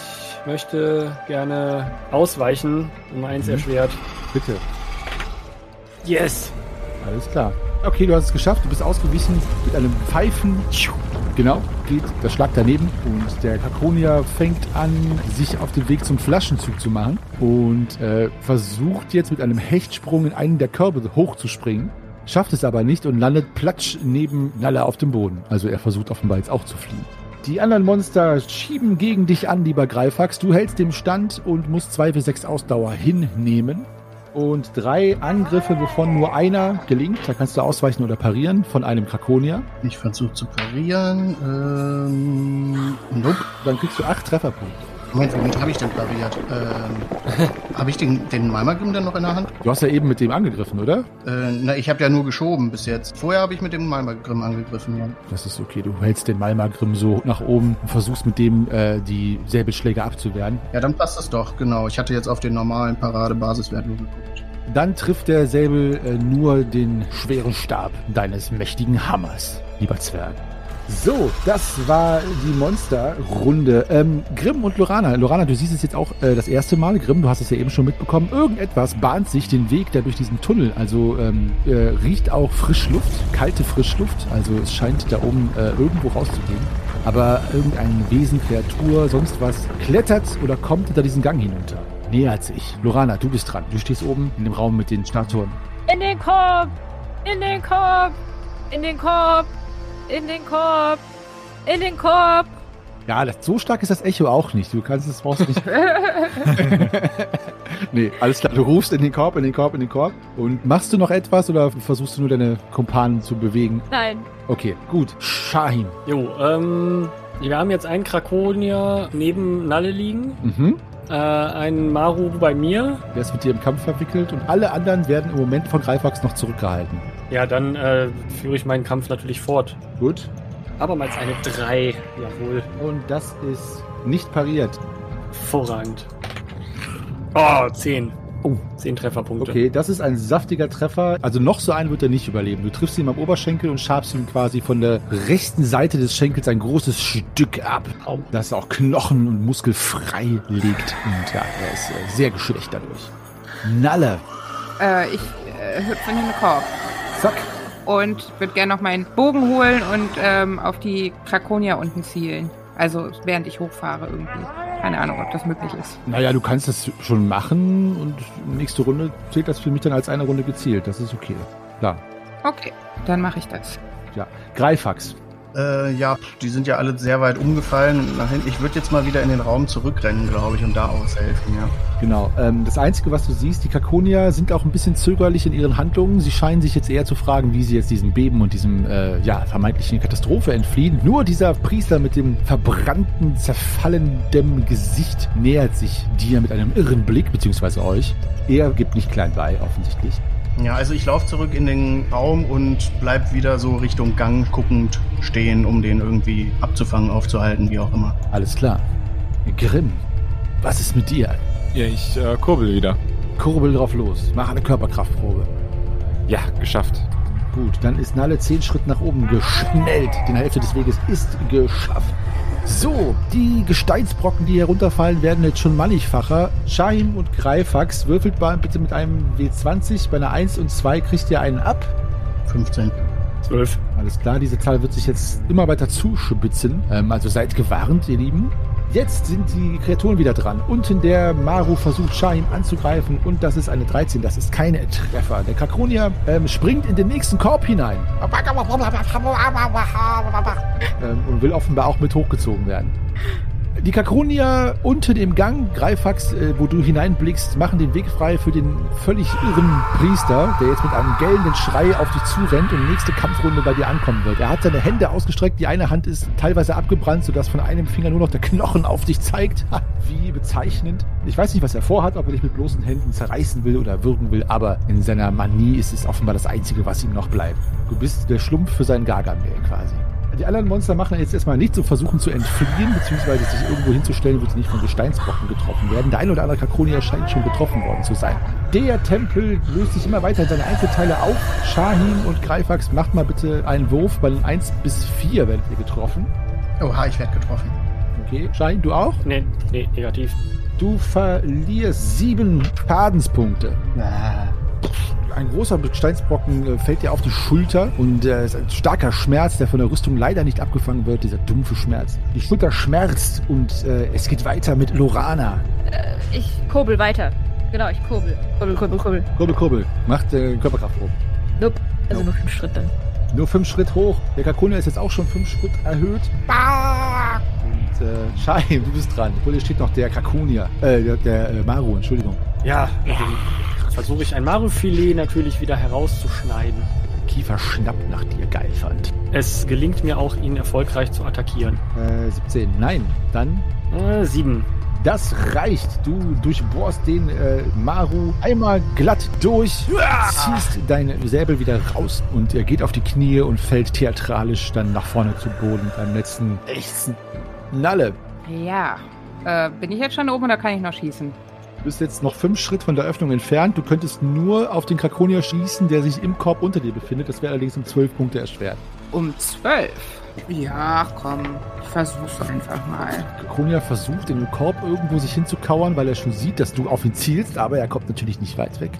S4: möchte gerne ausweichen, um eins
S1: Mhm.
S4: erschwert.
S1: Bitte.
S4: Yes!
S1: Alles klar. Okay, du hast es geschafft. Du bist ausgewichen mit einem Pfeifen. Genau, geht der Schlag daneben und der Kakonier fängt an, sich auf den Weg zum Flaschenzug zu machen und äh, versucht jetzt mit einem Hechtsprung in einen der Körbe hochzuspringen. Schafft es aber nicht und landet platsch neben Nalle auf dem Boden. Also er versucht offenbar jetzt auch zu fliehen. Die anderen Monster schieben gegen dich an, lieber Greifax. Du hältst dem Stand und musst 2 für 6 Ausdauer hinnehmen. Und drei Angriffe, wovon nur einer gelingt. Da kannst du ausweichen oder parieren von einem Krakonier.
S3: Ich versuche zu parieren. Ähm, nope.
S1: Dann kriegst du acht Trefferpunkte.
S3: Moment, womit habe ich denn pariert? Ähm, habe ich den, den Malmagrim dann noch in der Hand?
S1: Du hast ja eben mit dem angegriffen, oder?
S3: Äh, na, ich habe ja nur geschoben bis jetzt. Vorher habe ich mit dem Malmagrim angegriffen. Ja.
S1: Das ist okay. Du hältst den Malmagrim so nach oben und versuchst mit dem äh, die Säbelschläge abzuwehren.
S3: ja, dann passt das doch, genau. Ich hatte jetzt auf den normalen Paradebasiswert nur geguckt.
S1: Dann trifft der Säbel äh, nur den schweren Stab deines mächtigen Hammers, lieber Zwerg. So, das war die Monsterrunde. Ähm, Grimm und Lorana. Lorana, du siehst es jetzt auch äh, das erste Mal. Grimm, du hast es ja eben schon mitbekommen. Irgendetwas bahnt sich den Weg da durch diesen Tunnel. Also ähm, äh, riecht auch Frischluft, kalte Frischluft. Also es scheint da oben äh, irgendwo rauszugehen. Aber irgendein Wesen, Kreatur, sonst was klettert oder kommt hinter diesen Gang hinunter. Nähert sich. Lorana, du bist dran. Du stehst oben in dem Raum mit den Statuen.
S8: In den Korb! In den Korb! In den Korb! In den Korb! In den Korb!
S1: Ja, das, so stark ist das Echo auch nicht. Du kannst es brauchst nicht. nee, alles klar. Du rufst in den Korb, in den Korb, in den Korb. Und machst du noch etwas oder versuchst du nur deine Kumpanen zu bewegen?
S8: Nein.
S1: Okay, gut. Shahim.
S4: Jo, ähm, wir haben jetzt einen Krakonier neben Nalle liegen,
S1: Mhm.
S4: äh, einen Maru bei mir.
S1: Der ist mit dir im Kampf verwickelt und alle anderen werden im Moment von Greifax noch zurückgehalten.
S4: Ja, dann äh, führe ich meinen Kampf natürlich fort.
S1: Gut.
S4: Abermals eine 3. Jawohl,
S1: Und das ist nicht pariert.
S4: hervorragend. Oh, 10.
S1: Oh.
S4: 10 Trefferpunkte.
S1: Okay, das ist ein saftiger Treffer. Also noch so einen wird er nicht überleben. Du triffst ihn am Oberschenkel und schabst ihm quasi von der rechten Seite des Schenkels ein großes Stück ab,
S4: Au.
S1: das auch Knochen und Muskel frei legt. Und ja, er ist äh, sehr geschwächt dadurch. Nalle.
S7: Äh, ich äh, hüpfe in den Korb
S1: Zack.
S7: und würde gerne noch meinen Bogen holen und ähm, auf die Krakonia unten zielen. Also während ich hochfahre irgendwie. Keine Ahnung, ob das möglich ist.
S1: Naja, du kannst das schon machen und nächste Runde zählt das für mich dann als eine Runde gezielt. Das ist okay. Klar.
S7: Okay, dann mache ich das.
S1: Ja, Greifax.
S3: Äh, ja, die sind ja alle sehr weit umgefallen. Nach hinten. Ich würde jetzt mal wieder in den Raum zurückrennen, glaube ich, und da aushelfen, ja.
S1: Genau. Ähm, das Einzige, was du siehst, die Kakonier sind auch ein bisschen zögerlich in ihren Handlungen. Sie scheinen sich jetzt eher zu fragen, wie sie jetzt diesem Beben und diesem äh, ja, vermeintlichen Katastrophe entfliehen. Nur dieser Priester mit dem verbrannten, zerfallenden Gesicht nähert sich dir mit einem irren Blick, beziehungsweise euch. Er gibt nicht klein bei, offensichtlich.
S3: Ja, also ich laufe zurück in den Raum und bleib wieder so Richtung Gang guckend stehen, um den irgendwie abzufangen, aufzuhalten, wie auch immer.
S1: Alles klar. Grimm, was ist mit dir?
S5: Ja, ich äh, kurbel wieder.
S1: Kurbel drauf los. Mach eine Körperkraftprobe.
S5: Ja, geschafft.
S1: Gut, dann ist Nalle zehn Schritt nach oben geschnellt. Die Hälfte des Weges ist geschafft. So, die Gesteinsbrocken, die herunterfallen, werden jetzt schon mannigfacher. Shahim und Greifax, würfelt mal bitte mit einem W20. Bei einer 1 und 2 kriegt ihr einen ab.
S3: 15.
S4: Zwölf.
S1: Alles klar, diese Zahl wird sich jetzt immer weiter zuspitzen. Ähm, also seid gewarnt, ihr Lieben. Jetzt sind die Kreaturen wieder dran. Unten der Maru versucht Shahim anzugreifen und das ist eine 13. Das ist kein Treffer. Der Kakronia ähm, springt in den nächsten Korb hinein ähm, und will offenbar auch mit hochgezogen werden. Die Kakronia unten im Gang, Greifax, äh, wo du hineinblickst, machen den Weg frei für den völlig irren Priester, der jetzt mit einem gellenden Schrei auf dich zurennt und nächste Kampfrunde bei dir ankommen wird. Er hat seine Hände ausgestreckt, die eine Hand ist teilweise abgebrannt, sodass von einem Finger nur noch der Knochen auf dich zeigt. Wie bezeichnend. Ich weiß nicht, was er vorhat, ob er dich mit bloßen Händen zerreißen will oder würgen will, aber in seiner Manie ist es offenbar das Einzige, was ihm noch bleibt. Du bist der Schlumpf für seinen Gargamel quasi. Die anderen Monster machen jetzt erstmal nichts und versuchen zu entfliehen, beziehungsweise sich irgendwo hinzustellen, wo sie nicht von Gesteinsbrocken getroffen werden. Der ein oder andere Kakronia scheint schon getroffen worden zu sein. Der Tempel löst sich immer weiter in seine Einzelteile auf. Shahim und Greifax, macht mal bitte einen Wurf. Bei den 1 bis 4 werdet ihr getroffen.
S3: Oha, ich werde getroffen.
S1: Okay, Shahim, du auch?
S4: Nee, nee, negativ.
S1: Du verlierst sieben Schadenspunkte. Ein großer Gesteinsbrocken äh, fällt dir auf die Schulter und äh, es ist ein starker Schmerz, der von der Rüstung leider nicht abgefangen wird, dieser dumpfe Schmerz. Die Schulter schmerzt und äh, es geht weiter mit Lorana.
S8: Äh, ich kurbel weiter. Genau, ich kurbel. Kurbel, kurbel, kurbel.
S1: Kurbel, kurbel. Macht äh, Körperkraftprobe.
S8: Nope. Also nur fünf Schritt dann.
S1: Nur fünf Schritt hoch. Der Kakuna ist jetzt auch schon fünf Schritt erhöht. Und äh, Scheim, du bist dran. Obwohl, hier steht noch der Kakunia. Äh, der, der äh, Maru, Entschuldigung.
S4: Ja, dann versuche ich ein Marufilet natürlich wieder herauszuschneiden.
S1: Kiefer schnappt nach dir, Geilfand.
S4: Es gelingt mir auch, ihn erfolgreich zu attackieren.
S1: Äh, 17. Nein. Dann
S4: Äh, sieben.
S1: Das reicht. Du durchbohrst den äh, Maru einmal glatt durch, ziehst dein Säbel wieder raus und er geht auf die Knie und fällt theatralisch dann nach vorne zu Boden beim letzten Ächzen. Nalle,
S7: Ja. Äh, bin ich jetzt schon oben oder kann ich noch schießen?
S1: Du bist jetzt noch fünf Schritt von der Öffnung entfernt. Du könntest nur auf den Krakonia schießen, der sich im Korb unter dir befindet. Das wäre allerdings um zwölf Punkte erschwert.
S7: Um zwölf. Ja, komm. Ich versuch's einfach mal.
S1: Krakonia versucht, in den Korb irgendwo sich hinzukauern, weil er schon sieht, dass du auf ihn zielst, aber er kommt natürlich nicht weit weg.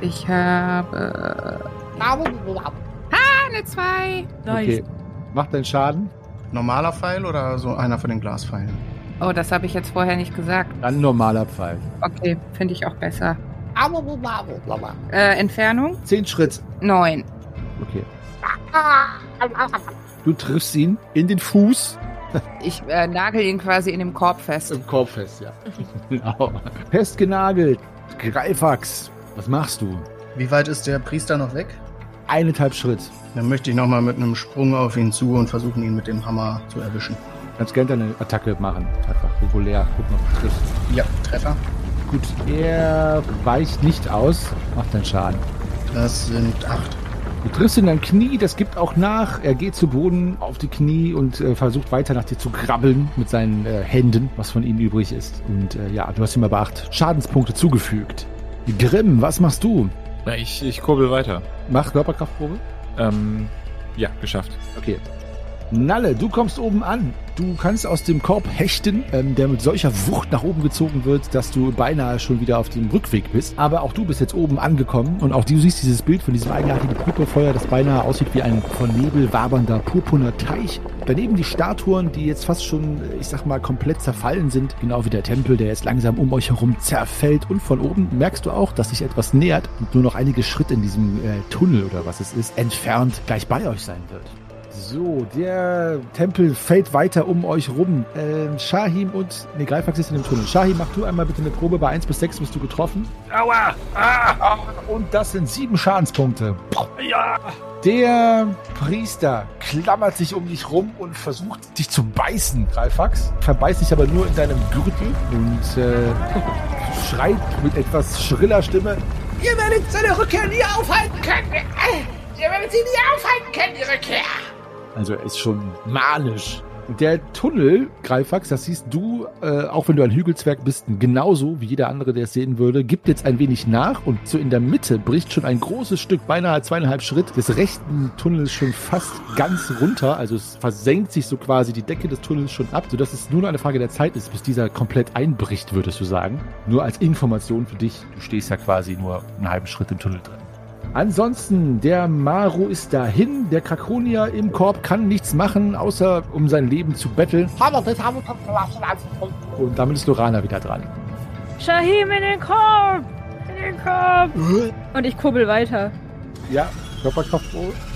S7: Ich habe. Ah, eine zwei.
S1: Okay. Mach deinen Schaden.
S3: Normaler Pfeil oder so einer von den Glaspfeilen?
S7: Oh, das habe ich jetzt vorher nicht gesagt.
S1: Dann normaler Pfeil.
S7: Okay, finde ich auch besser. Äh, Entfernung?
S1: Zehn Schritt.
S7: Neun.
S1: Okay. Du triffst ihn in den Fuß.
S7: Ich äh, nagel ihn quasi in dem Korb fest.
S1: Im Korb fest, ja. genau. Festgenagelt. Greifax. Was machst du?
S3: Wie weit ist der Priester noch weg?
S1: Eineinhalb Schritt.
S3: Dann möchte ich nochmal mit einem Sprung auf ihn zu und versuchen, ihn mit dem Hammer zu erwischen.
S1: Kannst gerne deine Attacke machen. Einfach regulär. Gucken, ob du triffst.
S3: Ja, Treffer.
S1: Gut, er weicht nicht aus. Macht deinen Schaden.
S3: Das sind acht.
S1: Du triffst in dein Knie, das gibt auch nach. Er geht zu Boden auf die Knie und äh, versucht weiter nach dir zu krabbeln mit seinen äh, Händen, was von ihm übrig ist. Und äh, ja, du hast ihm aber acht Schadenspunkte zugefügt. Grimm, was machst du?
S5: Ja, ich, ich kurbel weiter.
S1: Mach Körperkraftprobe.
S5: Ähm, ja, geschafft.
S1: Okay. Nalle, du kommst oben an. Du kannst aus dem Korb hechten, ähm, der mit solcher Wucht nach oben gezogen wird, dass du beinahe schon wieder auf dem Rückweg bist. Aber auch du bist jetzt oben angekommen und auch du siehst dieses Bild von diesem eigenartigen Purpurfeuer, das beinahe aussieht wie ein von Nebel wabernder purpurner Teich. Daneben die Statuen, die jetzt fast schon, ich sag mal, komplett zerfallen sind. Genau wie der Tempel, der jetzt langsam um euch herum zerfällt. Und von oben merkst du auch, dass sich etwas nähert und nur noch einige Schritte in diesem äh, Tunnel oder was es ist, entfernt gleich bei euch sein wird. So, der Tempel fällt weiter um euch rum. Ähm, Shahim und. Ne, Greifax ist in dem Tunnel. Shahim, mach du einmal bitte eine Probe. Bei 1 bis 6 bist du getroffen.
S4: Aua! Ah!
S1: Und das sind sieben Schadenspunkte.
S4: Ja!
S1: Der Priester klammert sich um dich rum und versucht dich zu beißen, Greifax. Verbeißt dich aber nur in deinem Gürtel und äh, schreit mit etwas schriller Stimme.
S9: Ihr werdet seine Rückkehr nie aufhalten können. Ihr werdet sie nie aufhalten können, die Rückkehr.
S1: Also er ist schon manisch. Der Tunnel, Greifax, das siehst du, äh, auch wenn du ein Hügelzwerg bist, genauso wie jeder andere, der es sehen würde, gibt jetzt ein wenig nach und so in der Mitte bricht schon ein großes Stück, beinahe zweieinhalb Schritt, des rechten Tunnels schon fast ganz runter. Also es versenkt sich so quasi die Decke des Tunnels schon ab, sodass es nur noch eine Frage der Zeit ist, bis dieser komplett einbricht, würdest du sagen. Nur als Information für dich, du stehst ja quasi nur einen halben Schritt im Tunnel drin. Ansonsten, der Maru ist dahin. Der Krakonier im Korb kann nichts machen, außer um sein Leben zu betteln. Und damit ist Lorana wieder dran.
S8: Shahim in den Korb! In den Korb! Und ich kurbel weiter.
S1: Ja, Körperkraft.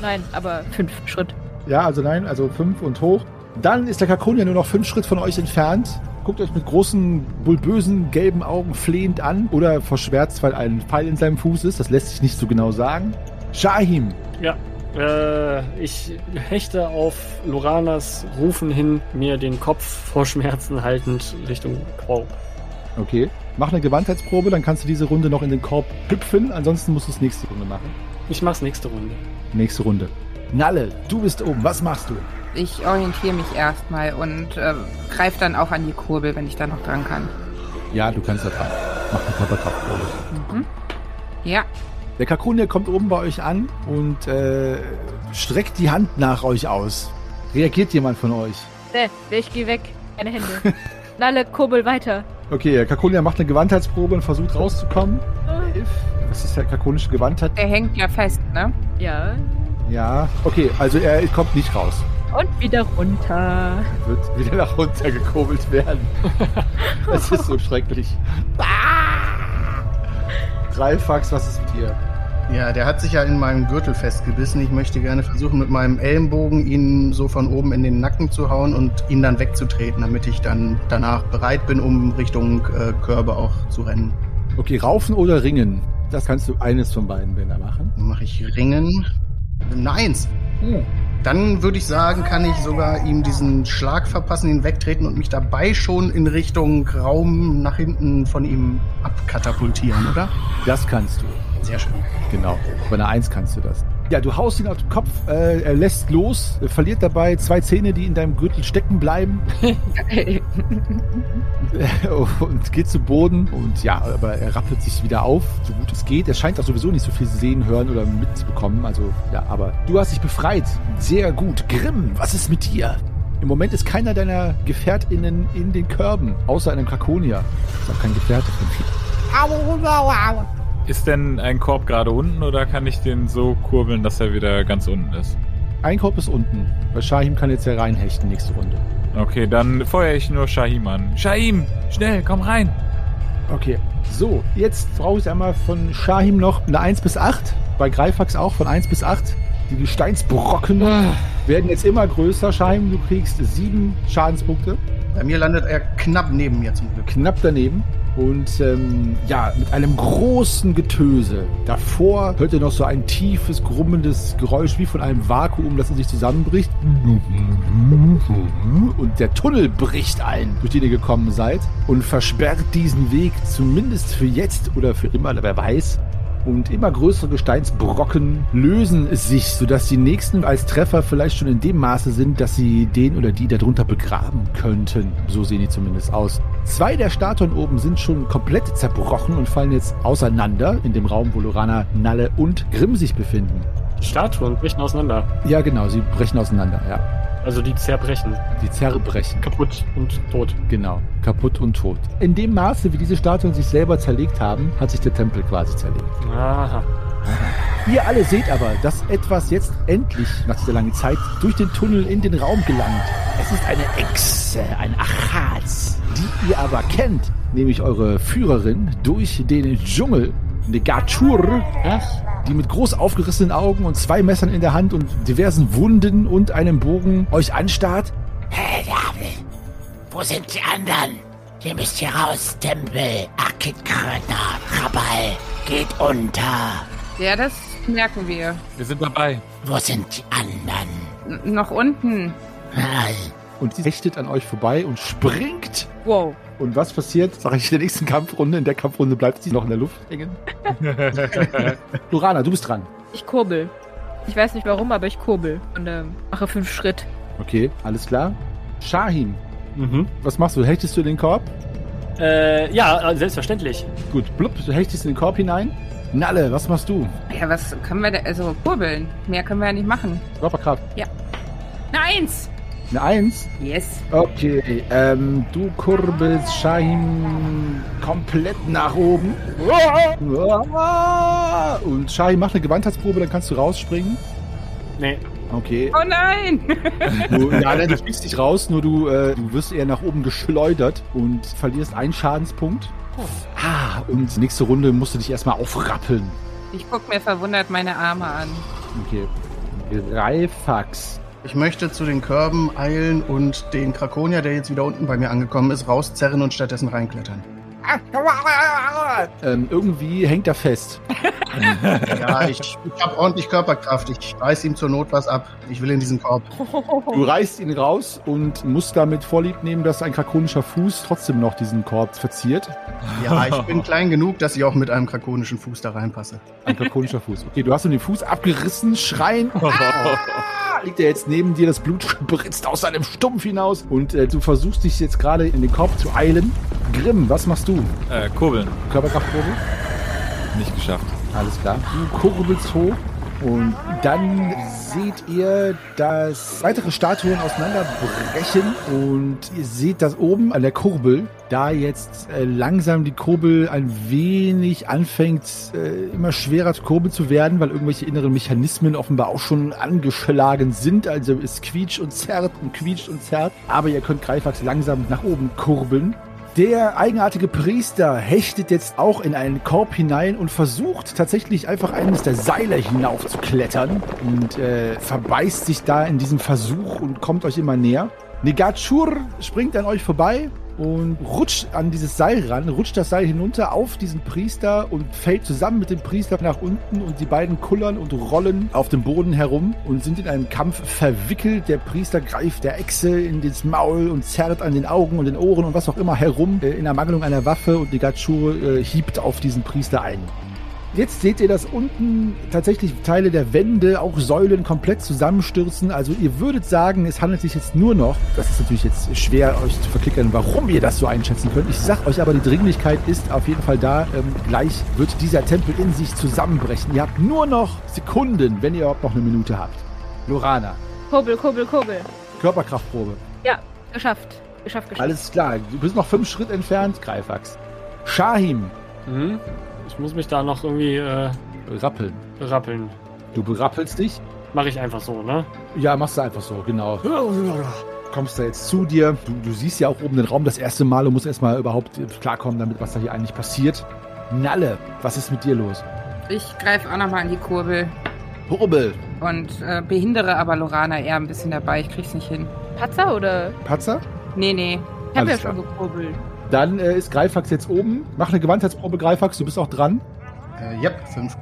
S8: Nein, aber fünf Schritt.
S1: Ja, also nein, also fünf und hoch. Dann ist der Krakonier nur noch fünf Schritt von euch entfernt. Guckt euch mit großen, bulbösen, gelben Augen flehend an oder verschwärzt, weil ein Pfeil in seinem Fuß ist. Das lässt sich nicht so genau sagen. Shahim,
S4: Ja. Äh, ich hechte auf Loranas Rufen hin, mir den Kopf vor Schmerzen haltend Richtung Korb.
S1: okay. Mach eine Gewandheitsprobe, dann kannst du diese Runde noch in den Korb hüpfen. Ansonsten musst du es nächste Runde machen.
S4: Ich mach's nächste Runde.
S1: Nächste Runde. Nalle, du bist oben. Was machst du?
S7: Ich orientiere mich erstmal und äh, greife dann auch an die Kurbel, wenn ich da noch dran kann.
S1: Ja, du kannst da dran. Mach eine Körperkraftprobe.
S7: Ja,
S1: Der Krakonier kommt oben bei euch an und äh, streckt die Hand nach euch aus. Reagiert jemand von euch?
S8: Ne, ich geh weg. Keine Hände. Nalle, kurbel weiter.
S1: Okay, der Krakonier macht eine Gewandheitsprobe und versucht rauszukommen. Elf. Was ist der krakonische Gewandheit?
S7: der hängt ja fest, ne?
S8: Ja.
S1: Ja. Okay, also er kommt nicht raus.
S8: Und wieder runter.
S1: Er wird wieder nach runter gekurbelt werden. Das ist so schrecklich. Greifax, was ist mit dir?
S3: Ja, der hat sich ja in meinem Gürtel festgebissen. Ich möchte gerne versuchen, mit meinem Ellenbogen ihn so von oben in den Nacken zu hauen und ihn dann wegzutreten, damit ich dann danach bereit bin, um Richtung äh, Körbe auch zu rennen.
S1: Okay, raufen oder ringen? Das kannst du eines von beiden Bänder machen.
S3: Dann mache ich Ringen. Eine Eins. Dann würde ich sagen, kann ich sogar ihm diesen Schlag verpassen, ihn wegtreten und mich dabei schon in Richtung Raum nach hinten von ihm abkatapultieren, oder?
S1: Das kannst du.
S3: Sehr schön.
S1: Genau. Bei einer Eins kannst du das. Ja, du haust ihn auf den Kopf, äh, er lässt los, äh, verliert dabei zwei Zähne, die in deinem Gürtel stecken bleiben und geht zu Boden und ja, aber er rappelt sich wieder auf, so gut es geht. Er scheint auch sowieso nicht so viel sehen, hören oder mitbekommen. Also ja, aber du hast dich befreit. Sehr gut. Grimm, was ist mit dir? Im Moment ist keiner deiner GefährtInnen in den Körben, außer einem Krakonier. Ist auch kein Gefährte von viel.
S5: Ist denn ein Korb gerade unten oder kann ich den so kurbeln, dass er wieder ganz unten ist?
S1: Ein Korb ist unten. Bei Shahim kann jetzt ja reinhechten nächste Runde.
S5: Okay, dann feuere ich nur Shahim an. Shahim, schnell, komm rein.
S1: Okay. So, jetzt brauche ich einmal von Shahim noch eine 1 bis 8. Bei Greifax auch von 1 bis 8. Die Gesteinsbrocken werden jetzt immer größer. Shahim, du kriegst sieben Schadenspunkte.
S3: Bei mir landet er knapp neben mir zum Glück.
S1: Knapp daneben. Und ähm, ja, mit einem großen Getöse. Davor hört ihr noch so ein tiefes, grummendes Geräusch wie von einem Vakuum, das in sich zusammenbricht. Und der Tunnel bricht ein, durch den ihr gekommen seid. Und versperrt diesen Weg, zumindest für jetzt oder für immer, wer weiß. Und immer größere Gesteinsbrocken lösen sich, sodass die nächsten als Treffer vielleicht schon in dem Maße sind, dass sie den oder die darunter begraben könnten. So sehen die zumindest aus. Zwei der Statuen oben sind schon komplett zerbrochen und fallen jetzt auseinander in dem Raum, wo Lorana, Nalle und Grimm sich befinden.
S4: Die Statuen brechen auseinander.
S1: Ja, genau, sie brechen auseinander, ja.
S4: Also die zerbrechen.
S1: Die zerbrechen.
S4: Kaputt und tot.
S1: Genau, kaputt und tot. In dem Maße, wie diese Statuen sich selber zerlegt haben, hat sich der Tempel quasi zerlegt.
S4: Aha.
S1: Ihr alle seht aber, dass etwas jetzt endlich, nach dieser langen Zeit, durch den Tunnel in den Raum gelangt. Es ist eine Echse, ein Achaz, die ihr aber kennt, nämlich eure Führerin durch den Dschungel, Negachur, die mit groß aufgerissenen Augen und zwei Messern in der Hand und diversen Wunden und einem Bogen euch anstarrt.
S9: Hey, Diabel! Wo sind die anderen? Ihr müsst hier raus, Tempel, Akitkröner, Rabal, geht unter.
S7: Ja, das merken wir.
S5: Wir sind dabei.
S9: Wo sind die anderen?
S7: N noch unten.
S9: Nein.
S1: Und sie hechtet an euch vorbei und springt.
S8: Wow.
S1: Und was passiert? Sag ich in der nächsten Kampfrunde. In der Kampfrunde bleibt sie noch in der Luft hängen. Lorana, du bist dran.
S8: Ich kurbel. Ich weiß nicht warum, aber ich kurbel und ähm, mache fünf Schritt.
S1: Okay, alles klar. Shahim,
S4: Mhm.
S1: was machst du? Hechtest du in den Korb?
S4: Äh, ja, äh, selbstverständlich.
S1: Gut, blub, du hechtest in den Korb hinein. Nalle, was machst du?
S7: Ja, was können wir da, also kurbeln? Mehr können wir ja nicht machen.
S1: Körperkraft.
S7: Eine Eins!
S1: Eine Eins.
S7: Yes.
S1: Okay, ähm, du kurbelst Shahim komplett nach oben. Und Shahim macht eine Gewandheitsprobe, dann kannst du rausspringen.
S4: Nee.
S1: Okay.
S7: Oh nein!
S1: Du, ja, nein, du fliegst nicht raus, nur du, äh, du wirst eher nach oben geschleudert und verlierst einen Schadenspunkt. Ah, und nächste Runde musst du dich erstmal aufrappeln.
S7: Ich guck mir verwundert meine Arme an.
S1: Okay. Greifax.
S3: Ich möchte zu den Körben eilen und den Krakonia, der jetzt wieder unten bei mir angekommen ist, rauszerren und stattdessen reinklettern.
S1: Ähm, irgendwie hängt er fest.
S3: Ja, ich, ich habe ordentlich Körperkraft. Ich reiß ihm zur Not was ab. Ich will in diesen Korb.
S1: Du reißt ihn raus und musst damit vorlieb nehmen, dass ein krakonischer Fuß trotzdem noch diesen Korb verziert.
S3: Ja, ich bin klein genug, dass ich auch mit einem krakonischen Fuß da reinpasse.
S1: Ein krakonischer Fuß. Okay, du hast ihm den Fuß abgerissen, schreien. Ah, liegt er jetzt neben dir, das Blut spritzt aus seinem Stumpf hinaus und äh, du versuchst dich jetzt gerade in den Korb zu eilen. Grimm, was machst du?
S5: Äh, kurbeln.
S1: Körperkraftprobe?
S5: Nicht geschafft.
S1: Alles klar. Du kurbelst hoch und dann seht ihr, dass weitere Statuen auseinanderbrechen und ihr seht, dass oben an der Kurbel, da jetzt äh, langsam die Kurbel ein wenig anfängt, äh, immer schwerer zu kurbeln zu werden, weil irgendwelche inneren Mechanismen offenbar auch schon angeschlagen sind. Also es quietscht und zerrt und quietscht und zerrt. Aber ihr könnt Greifax langsam nach oben kurbeln. Der eigenartige Priester hechtet jetzt auch in einen Korb hinein und versucht tatsächlich einfach eines der Seile hinauf zu klettern und äh, verbeißt sich da in diesem Versuch und kommt euch immer näher. Negachur springt an euch vorbei und rutscht an dieses Seil ran, rutscht das Seil hinunter auf diesen Priester und fällt zusammen mit dem Priester nach unten und die beiden kullern und rollen auf dem Boden herum und sind in einem Kampf verwickelt. Der Priester greift der Echse in das Maul und zerrt an den Augen und den Ohren und was auch immer herum äh, in Ermangelung einer Waffe und Negachur äh, hiebt auf diesen Priester ein. Jetzt seht ihr, dass unten tatsächlich Teile der Wände, auch Säulen komplett zusammenstürzen. Also ihr würdet sagen, es handelt sich jetzt nur noch, das ist natürlich jetzt schwer euch zu verklickern, warum ihr das so einschätzen könnt. Ich sag euch aber, die Dringlichkeit ist auf jeden Fall da. Ähm, gleich wird dieser Tempel in sich zusammenbrechen. Ihr habt nur noch Sekunden, wenn ihr überhaupt noch eine Minute habt. Lorana,
S8: Kurbel, kurbel, kurbel.
S1: Körperkraftprobe.
S8: Ja, geschafft. Geschafft, geschafft.
S1: Alles klar, du bist noch fünf Schritt entfernt, Greifax. Shahim,
S4: Mhm. Ich muss mich da noch irgendwie äh,
S1: rappeln.
S4: rappeln.
S1: Du berappelst dich.
S4: Mache ich einfach so, ne?
S1: Ja, machst du einfach so, genau. Kommst da jetzt zu dir. Du, du siehst ja auch oben den Raum das erste Mal und musst erstmal überhaupt klarkommen damit, was da hier eigentlich passiert. Nalle, was ist mit dir los?
S7: Ich greife auch nochmal an die Kurbel
S1: Hurbel,
S7: und äh, behindere aber Lorana eher ein bisschen dabei. Ich krieg's nicht hin.
S8: Patzer oder?
S1: Patzer.
S7: Nee, nee.
S8: Ich habe ja
S1: Alles
S8: schon
S1: klar.
S8: gekurbelt.
S1: Dann äh, ist Greifax jetzt oben. Mach eine Gewandheitsprobe, Greifax. Du bist auch dran.
S3: Äh, yep, fünf.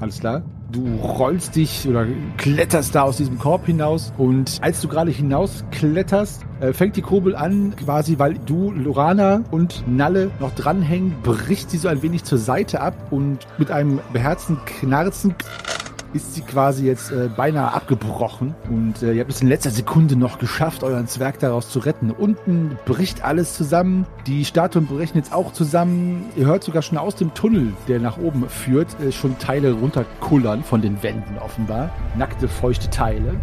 S1: Alles klar. Du rollst dich oder kletterst da aus diesem Korb hinaus und als du gerade hinauskletterst, äh, fängt die Kurbel an, quasi weil du, Lorana und Nalle noch dranhängen, bricht sie so ein wenig zur Seite ab und mit einem beherzten Knarzen ist sie quasi jetzt äh, beinahe abgebrochen und äh, ihr habt es in letzter Sekunde noch geschafft, euren Zwerg daraus zu retten. Unten bricht alles zusammen, die Statuen brechen jetzt auch zusammen. Ihr hört sogar schon aus dem Tunnel, der nach oben führt, äh, schon Teile runterkullern von den Wänden offenbar. Nackte, feuchte Teile.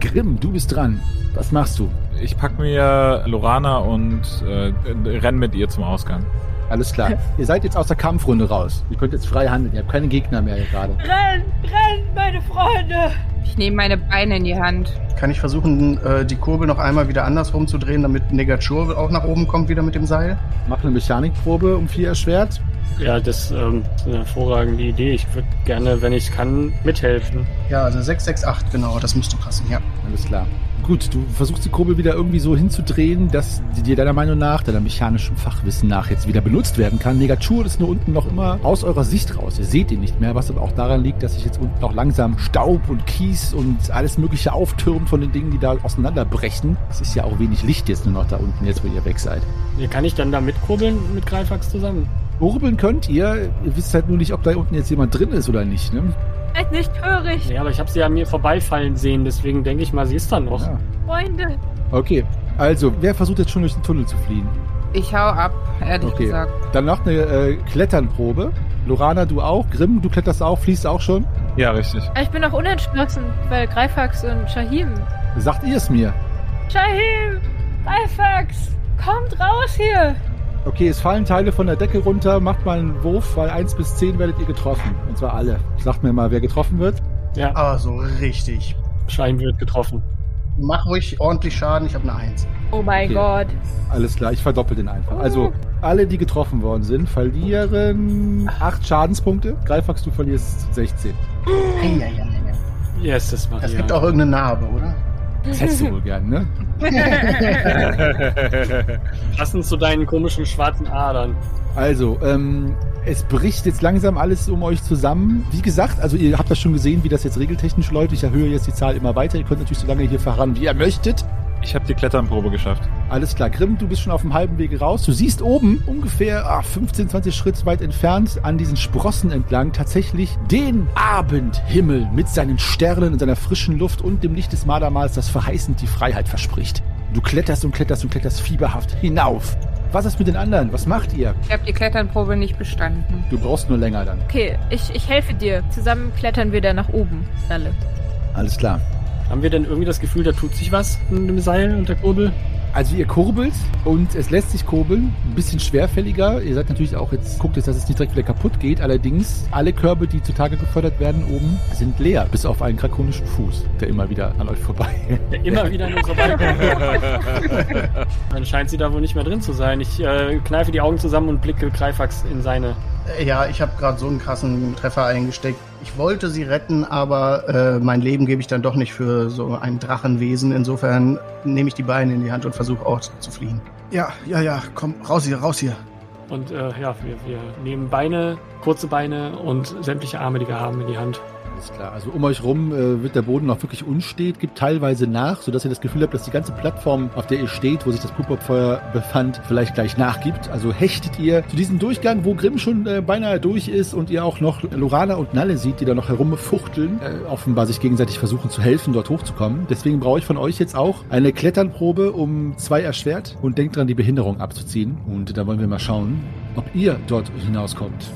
S1: Grimm, du bist dran. Was machst du?
S5: Ich pack mir Lorana und äh, renn mit ihr zum Ausgang.
S1: Alles klar. Ihr seid jetzt aus der Kampfrunde raus. Ihr könnt jetzt frei handeln. Ihr habt keine Gegner mehr hier gerade.
S8: Renn, renn, meine Freunde!
S7: Ich nehme meine Beine in die Hand.
S3: Kann ich versuchen, äh, die Kurbel noch einmal wieder andersrum zu drehen, damit Negatur auch nach oben kommt wieder mit dem Seil?
S1: Mach eine Mechanikprobe um vier erschwert.
S4: Ja, das ähm, ist eine hervorragende Idee. Ich würde gerne, wenn ich kann, mithelfen.
S3: Ja, also 668, genau, das müsste passen, ja.
S1: Alles klar. Gut, du versuchst die Kurbel wieder irgendwie so hinzudrehen, dass die dir deiner Meinung nach, deiner mechanischen Fachwissen nach jetzt wieder benutzt werden kann. Negatur ist nur unten noch immer aus eurer Sicht raus. Ihr seht ihn nicht mehr, was aber auch daran liegt, dass sich jetzt unten noch langsam Staub und Kies und alles mögliche auftürmt von den Dingen, die da auseinanderbrechen. Es ist ja auch wenig Licht jetzt nur noch da unten, jetzt wo ihr weg seid.
S4: Wie kann ich dann da mitkurbeln mit Greifax zusammen?
S1: Kurbeln könnt ihr, ihr wisst halt nur nicht, ob da unten jetzt jemand drin ist oder nicht, ne?
S8: Seid nicht hörig,
S4: Ja, aber ich habe sie an mir vorbeifallen sehen, deswegen denke ich mal, sie ist da noch.
S1: Ja.
S8: Freunde.
S1: Okay, also, wer versucht jetzt schon durch den Tunnel zu fliehen?
S7: Ich hau ab, ehrlich
S1: Okay.
S7: gesagt.
S1: Dann noch eine äh, Kletternprobe. Lorana, du auch. Grimm, du kletterst auch, fließt auch schon.
S5: Ja, richtig.
S8: Ich bin noch unentschlossen, weil Greifax und Shahim.
S1: Sagt ihr es mir?
S8: Shahim! Greifax! Kommt raus hier!
S1: Okay, es fallen Teile von der Decke runter. Macht mal einen Wurf, weil 1 bis 10 werdet ihr getroffen. Und zwar alle. Sagt mir mal, wer getroffen wird.
S4: Ja,
S3: Aber so richtig.
S4: Schein wird getroffen.
S3: Mach ruhig ordentlich Schaden, ich habe eine 1.
S8: Oh mein
S1: Okay.
S8: Gott.
S1: Alles klar, ich verdoppel den einfach. Also, alle, die getroffen worden sind, verlieren 8 Schadenspunkte. Greifax, du verlierst 16.
S3: Eieieiei.
S4: Yes, das macht
S3: Es gibt auch irgendeine Narbe, oder?
S1: Das hättest du wohl gern, ne?
S4: Passend zu deinen komischen schwarzen Adern.
S1: Also, ähm, es bricht jetzt langsam alles um euch zusammen. Wie gesagt, also ihr habt das schon gesehen, wie das jetzt regeltechnisch läuft. Ich erhöhe jetzt die Zahl immer weiter. Ihr könnt natürlich so lange hier verharren, wie ihr möchtet.
S5: Ich habe die Kletternprobe geschafft.
S1: Alles klar, Grimm, du bist schon auf dem halben Wege raus. Du siehst oben ungefähr ah, 15, 20 Schritt weit entfernt an diesen Sprossen entlang tatsächlich den Abendhimmel mit seinen Sternen und seiner frischen Luft und dem Licht des Malermals, das verheißend die Freiheit verspricht. Du kletterst und kletterst und kletterst fieberhaft hinauf. Was ist mit den anderen? Was macht ihr?
S7: Ich habe die Kletternprobe nicht bestanden.
S1: Du brauchst nur länger dann.
S8: Okay, ich, ich helfe dir. Zusammen klettern wir da nach oben. Alle.
S1: Alles klar.
S4: Haben wir denn irgendwie das Gefühl, da tut sich was in dem Seil und der Kurbel?
S1: Also ihr kurbelt und es lässt sich kurbeln. Ein bisschen schwerfälliger. Ihr seid natürlich auch jetzt, guckt jetzt, dass es nicht direkt wieder kaputt geht. Allerdings, alle Körbe, die zutage gefördert werden oben, sind leer. Bis auf einen drakonischen Fuß, der immer wieder an euch vorbei.
S4: Der immer wieder an uns vorbeikommt. Dann scheint sie da wohl nicht mehr drin zu sein. Ich äh, kneife die Augen zusammen und blicke Greifax in seine.
S3: Äh, Ja, ich habe gerade so einen krassen Treffer eingesteckt. Ich wollte sie retten, aber äh, mein Leben gebe ich dann doch nicht für so ein Drachenwesen. Insofern nehme ich die Beine in die Hand und versuche auch zu fliehen. Ja, ja, ja, komm, raus hier, raus hier.
S4: Und äh, ja, wir, wir nehmen Beine, kurze Beine und sämtliche Arme, die wir haben, in die Hand.
S1: Alles klar. Also um euch rum äh, wird der Boden noch wirklich unstet, gibt teilweise nach, sodass ihr das Gefühl habt, dass die ganze Plattform, auf der ihr steht, wo sich das Pupopfeuer befand, vielleicht gleich nachgibt. Also hechtet ihr zu diesem Durchgang, wo Grimm schon äh, beinahe durch ist und ihr auch noch Lorana und Nalle sieht, die da noch herumfuchteln, äh, offenbar sich gegenseitig versuchen zu helfen, dort hochzukommen. Deswegen brauche ich von euch jetzt auch eine Kletternprobe um zwei erschwert und denkt dran, die Behinderung abzuziehen. Und da wollen wir mal schauen, ob ihr dort hinauskommt.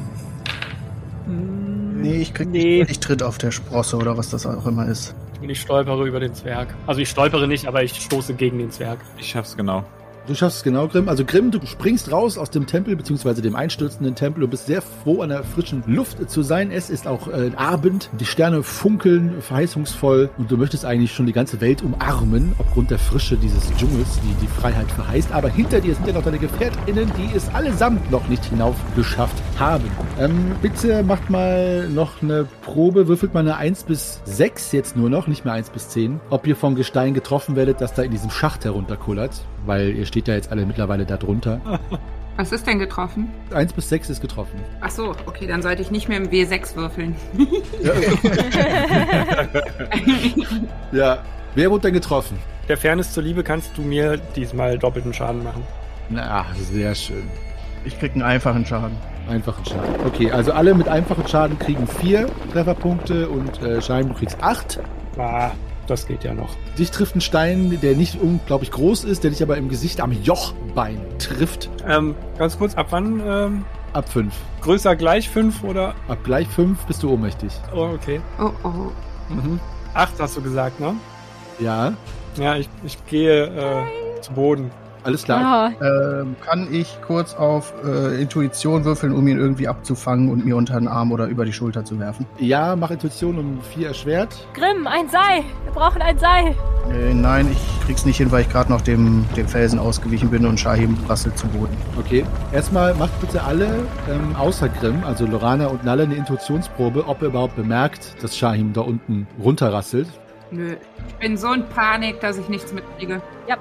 S3: Nee, ich krieg
S4: Nee.
S3: nicht. Ich tritt auf der Sprosse oder was das auch immer ist.
S4: Und ich stolpere über den Zwerg. Also ich stolpere nicht, aber ich stoße gegen den Zwerg.
S5: Ich schaff's genau.
S1: Du schaffst es genau, Grimm. Also Grimm, du springst raus aus dem Tempel, beziehungsweise dem einstürzenden Tempel und bist sehr froh, an der frischen Luft zu sein. Es ist auch äh, Abend, die Sterne funkeln verheißungsvoll und du möchtest eigentlich schon die ganze Welt umarmen, aufgrund der Frische dieses Dschungels, die die Freiheit verheißt. Aber hinter dir sind ja noch deine GefährtInnen, die es allesamt noch nicht hinauf geschafft haben. Ähm, bitte macht mal noch eine Probe, würfelt mal eine 1 bis 6 jetzt nur noch, nicht mehr 1 bis 10, ob ihr vom Gestein getroffen werdet, das da in diesem Schacht herunterkullert, weil ihr steht ja jetzt alle mittlerweile da drunter.
S7: Was ist denn getroffen?
S1: 1 bis 6 ist getroffen.
S7: Ach so, okay, dann sollte ich nicht mehr im W6 würfeln.
S1: Ja. Wer wurde denn getroffen?
S4: Der Fairness zuliebe kannst du mir diesmal doppelten Schaden machen.
S1: Na, sehr schön.
S3: Ich krieg einen einfachen Schaden.
S1: Einfachen Schaden. Okay, also alle mit einfachen Schaden kriegen 4 Trefferpunkte und äh, Schein, du kriegst 8.
S4: Ah, das geht ja noch.
S1: Dich trifft ein Stein, der nicht unglaublich groß ist, der dich aber im Gesicht am Jochbein trifft.
S4: Ähm, ganz kurz, ab wann? Ähm,
S1: Ab 5.
S4: größer gleich 5 oder?
S1: Ab gleich 5 bist du ohnmächtig.
S4: Oh, okay.
S7: Oh oh.
S4: Mhm. Acht hast du gesagt, ne?
S1: Ja,
S4: Ja, ich, ich gehe äh, zu Boden.
S1: Alles klar.
S8: Ah,
S3: Ähm, kann ich kurz auf äh, Intuition würfeln, um ihn irgendwie abzufangen und mir unter den Arm oder über die Schulter zu werfen?
S1: Ja, mach Intuition um vier erschwert.
S8: Grimm, ein Seil. Wir brauchen ein Seil.
S3: Äh, nein, ich krieg's nicht hin, weil ich gerade noch dem, dem Felsen ausgewichen bin und Shahim rasselt zu Boden.
S1: Okay. Erstmal macht bitte alle, ähm, außer Grimm, also Lorana und Nalle, eine Intuitionsprobe, ob ihr überhaupt bemerkt, dass Shahim da unten runterrasselt.
S7: Nö. Ich bin so in Panik, dass ich nichts mitkriege.
S1: Ja,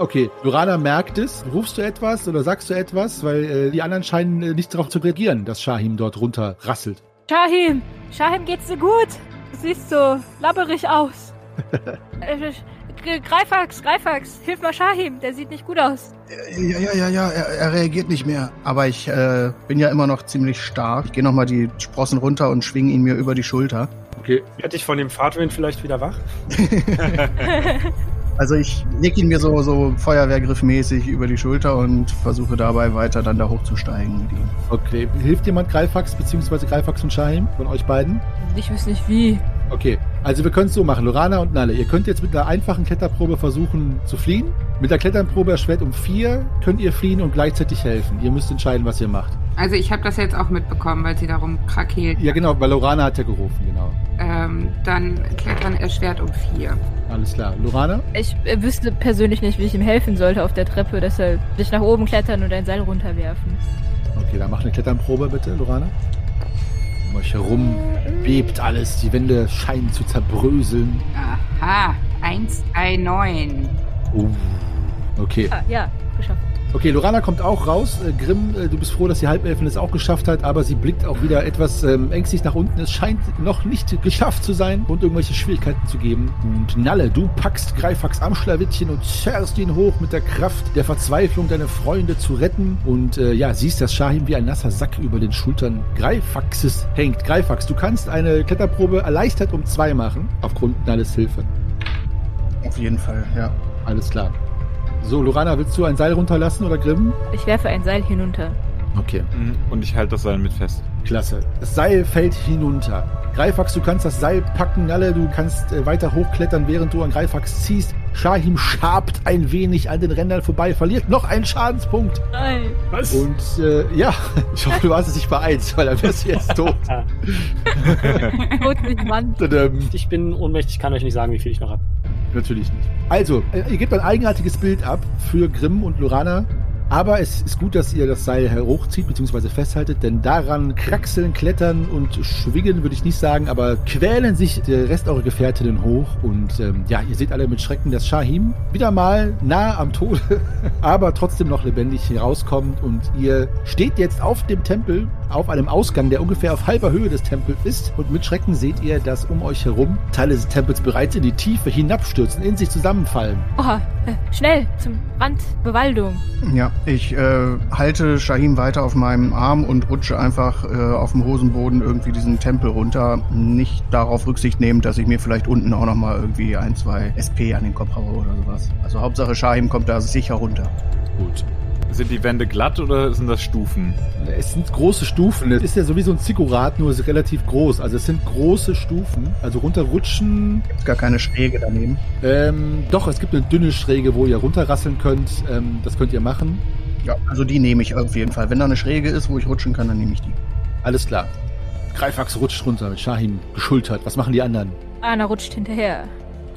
S1: okay. Lorana merkt es. Rufst du etwas oder sagst du etwas? Weil äh, die anderen scheinen äh, nicht darauf zu reagieren, dass Shahim dort runterrasselt.
S8: Shahim, Shahim, geht's dir gut? Du siehst so labberig aus. Äh, Greifax, Greifax, hilf mal Shahim, der sieht nicht gut aus.
S3: Ja, ja, ja, ja, er, er reagiert nicht mehr. Aber ich äh, bin ja immer noch ziemlich stark. Ich gehe nochmal die Sprossen runter und schwinge ihn mir über die Schulter.
S1: Okay.
S4: Hätte ich von dem Fahrtwind vielleicht wieder wach?
S3: Also ich leg ihn mir so, so Feuerwehrgriffmäßig über die Schulter und versuche dabei weiter dann da hochzusteigen mit ihm.
S1: Okay. Hilft jemand Greifax beziehungsweise Greifax und Shahim von euch beiden?
S8: Ich wüsste nicht wie.
S1: Okay, also wir können es so machen, Lorana und Nalle. Ihr könnt jetzt mit einer einfachen Kletterprobe versuchen zu fliehen. Mit der Kletterprobe erschwert um vier könnt ihr fliehen und gleichzeitig helfen. Ihr müsst entscheiden, was ihr macht.
S7: Also ich habe das jetzt auch mitbekommen, weil sie darum krakeelt.
S1: Ja genau, weil Lorana hat ja gerufen, genau.
S7: Ähm, dann klettern erschwert um vier.
S1: Alles klar. Lorana?
S8: Ich äh, wüsste persönlich nicht, wie ich ihm helfen sollte auf der Treppe, deshalb sich nach oben klettern und ein Seil runterwerfen.
S1: Okay, dann mach eine Kletterprobe bitte, Lorana. Um euch herum bebt alles, die Wände scheinen zu zerbröseln.
S7: Aha, 1, 3, 9.
S1: Uh, okay.
S8: Ah, ja, geschafft.
S1: Okay, Lorana kommt auch raus. Äh, Grimm, äh, du bist froh, dass die Halbelfin es auch geschafft hat, aber sie blickt auch wieder etwas ähm, ängstlich nach unten. Es scheint noch nicht geschafft zu sein und irgendwelche Schwierigkeiten zu geben. Und Nalle, du packst Greifax am Schlawittchen und zerrst ihn hoch mit der Kraft der Verzweiflung, deine Freunde zu retten. Und äh, ja, siehst, dass Shahim wie ein nasser Sack über den Schultern Greifaxes hängt. Greifax, du kannst eine Kletterprobe erleichtert um zwei machen, aufgrund Nalles Hilfe.
S3: Auf jeden Fall, ja.
S1: Alles klar. So, Lorana, willst du ein Seil runterlassen oder Grimm?
S8: Ich werfe ein Seil hinunter.
S1: Okay.
S5: Mhm. Und ich halte das Seil mit fest.
S1: Klasse. Das Seil fällt hinunter. Greifax, du kannst das Seil packen. Nalle, du kannst äh, weiter hochklettern, während du an Greifax ziehst. Shahim schabt ein wenig an den Rändern vorbei, verliert noch einen Schadenspunkt.
S8: Nein.
S4: Was?
S1: Und äh, ja, ich hoffe, du hast es nicht beeilt, weil dann wärst du jetzt tot.
S8: Tot nicht Mann.
S1: Ähm,
S4: Ich bin ohnmächtig, kann euch nicht sagen, wie viel ich noch habe.
S1: Natürlich nicht. Also, äh, ihr gebt ein eigenartiges Bild ab für Grimm und Lorana. Aber es ist gut, dass ihr das Seil hochzieht bzw. festhaltet, denn daran kraxeln, klettern und schwingen, würde ich nicht sagen, aber quälen sich der Rest eurer Gefährtinnen hoch. Und ähm, ja, ihr seht alle mit Schrecken, dass Shahim wieder mal nahe am Tode, aber trotzdem noch lebendig herauskommt. Und ihr steht jetzt auf dem Tempel, auf einem Ausgang, der ungefähr auf halber Höhe des Tempels ist. Und mit Schrecken seht ihr, dass um euch herum Teile des Tempels bereits in die Tiefe hinabstürzen, in sich zusammenfallen.
S8: Oha, äh, schnell, zum Rand, Bewaldung.
S3: Ja, ich äh, halte Shahim weiter auf meinem Arm und rutsche einfach äh, auf dem Hosenboden irgendwie diesen Tempel runter. Nicht darauf Rücksicht nehmend, dass ich mir vielleicht unten auch nochmal irgendwie ein, zwei SP an den Kopf haue oder sowas. Also Hauptsache Shahim kommt da sicher runter.
S1: Gut.
S5: Sind die Wände glatt oder sind das Stufen?
S1: Es sind große Stufen. Es ist ja sowieso ein Ziggurat, nur es ist relativ groß. Also es sind große Stufen. Also runterrutschen.
S3: Gibt's gar keine Schräge daneben.
S1: Ähm, doch, es gibt eine dünne Schräge, wo ihr runterrasseln könnt. Ähm, das könnt ihr machen.
S3: Ja, also die nehme ich auf jeden Fall. Wenn da eine Schräge ist, wo ich rutschen kann, dann nehme ich die.
S1: Alles klar. Greifax rutscht runter mit Shahim geschultert. Was machen die anderen?
S8: Anna rutscht hinterher.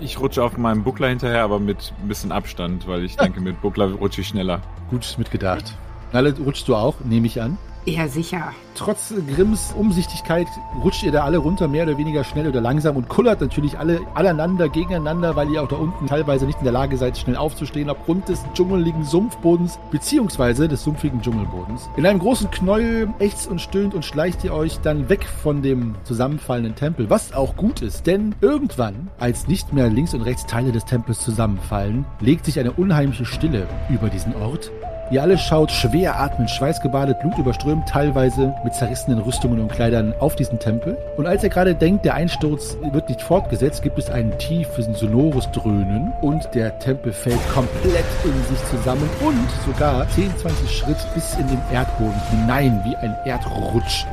S5: Ich rutsche auf meinem Buckler hinterher, aber mit ein bisschen Abstand, weil ich denke, mit Buckler rutsche ich schneller.
S1: Gut mitgedacht. Nalle, rutschst du auch, nehme ich an.
S7: Ja, sicher.
S1: Trotz Grimms Umsichtigkeit rutscht ihr da alle runter, mehr oder weniger schnell oder langsam und kullert natürlich alle aneinander, gegeneinander, weil ihr auch da unten teilweise nicht in der Lage seid, schnell aufzustehen, aufgrund des dschungeligen Sumpfbodens, beziehungsweise des sumpfigen Dschungelbodens. In einem großen Knäuel ächzt und stöhnt und schleicht ihr euch dann weg von dem zusammenfallenden Tempel, was auch gut ist, denn irgendwann, als nicht mehr links und rechts Teile des Tempels zusammenfallen, legt sich eine unheimliche Stille über diesen Ort Ihr alle schaut schwer atmend, schweißgebadet, blutüberströmt, teilweise mit zerrissenen Rüstungen und Kleidern auf diesen Tempel. Und als ihr gerade denkt, der Einsturz wird nicht fortgesetzt, gibt es ein tiefes, sonores Dröhnen und der Tempel fällt komplett in sich zusammen und sogar 10, 20 Schritt bis in den Erdboden hinein, wie ein Erdrutsch.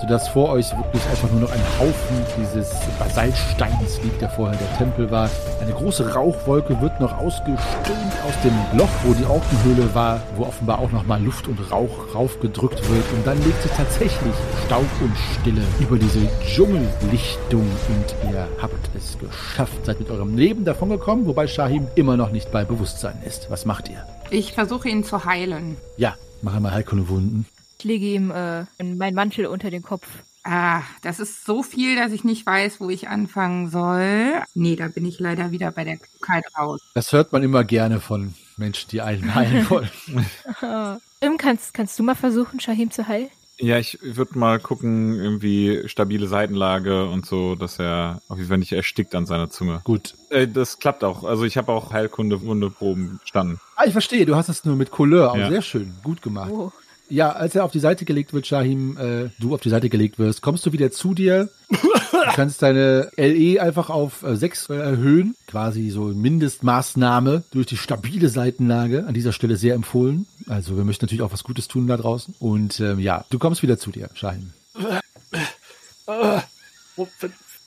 S1: Sodass vor euch wirklich einfach nur noch ein Haufen dieses Basaltsteins liegt, der vorher der Tempel war. Eine große Rauchwolke wird noch ausgestöhnt aus dem Loch, wo die Orkenhöhle war, wo offenbar auch nochmal Luft und Rauch raufgedrückt wird. Und dann legt sich tatsächlich Staub und Stille über diese Dschungellichtung und ihr habt es geschafft. Seid mit eurem Leben davongekommen, wobei Shahim immer noch nicht bei Bewusstsein ist. Was macht ihr?
S7: Ich versuche ihn zu heilen.
S1: Ja, mach einmal Heilkunde Wunden.
S8: Ich lege ihm äh, meinen Mantel unter den Kopf.
S7: Ah, das ist so viel, dass ich nicht weiß, wo ich anfangen soll. Nee, da bin ich leider wieder bei der Klugheit raus.
S1: Das hört man immer gerne von Menschen, die einen heilen wollen.
S8: Im, kannst, kannst du mal versuchen, Shahim zu heilen?
S5: Ja, ich würde mal gucken, irgendwie stabile Seitenlage und so, dass er auf jeden Fall nicht erstickt an seiner Zunge.
S1: Gut.
S5: Äh, das klappt auch. Also ich habe auch Heilkunde Wundeproben bestanden.
S1: Ah, ich verstehe, du hast es nur mit Couleur.
S5: Ja.
S1: Sehr schön, gut gemacht.
S8: Oh.
S1: Ja, als er auf die Seite gelegt wird, Shahim, äh, du auf die Seite gelegt wirst, kommst du wieder zu dir. Du kannst deine LE einfach auf äh, 6 erhöhen. Quasi so Mindestmaßnahme durch die stabile Seitenlage. An dieser Stelle sehr empfohlen. Also wir möchten natürlich auch was Gutes tun da draußen. Und ähm, ja, du kommst wieder zu dir, Shahim.
S4: Äh,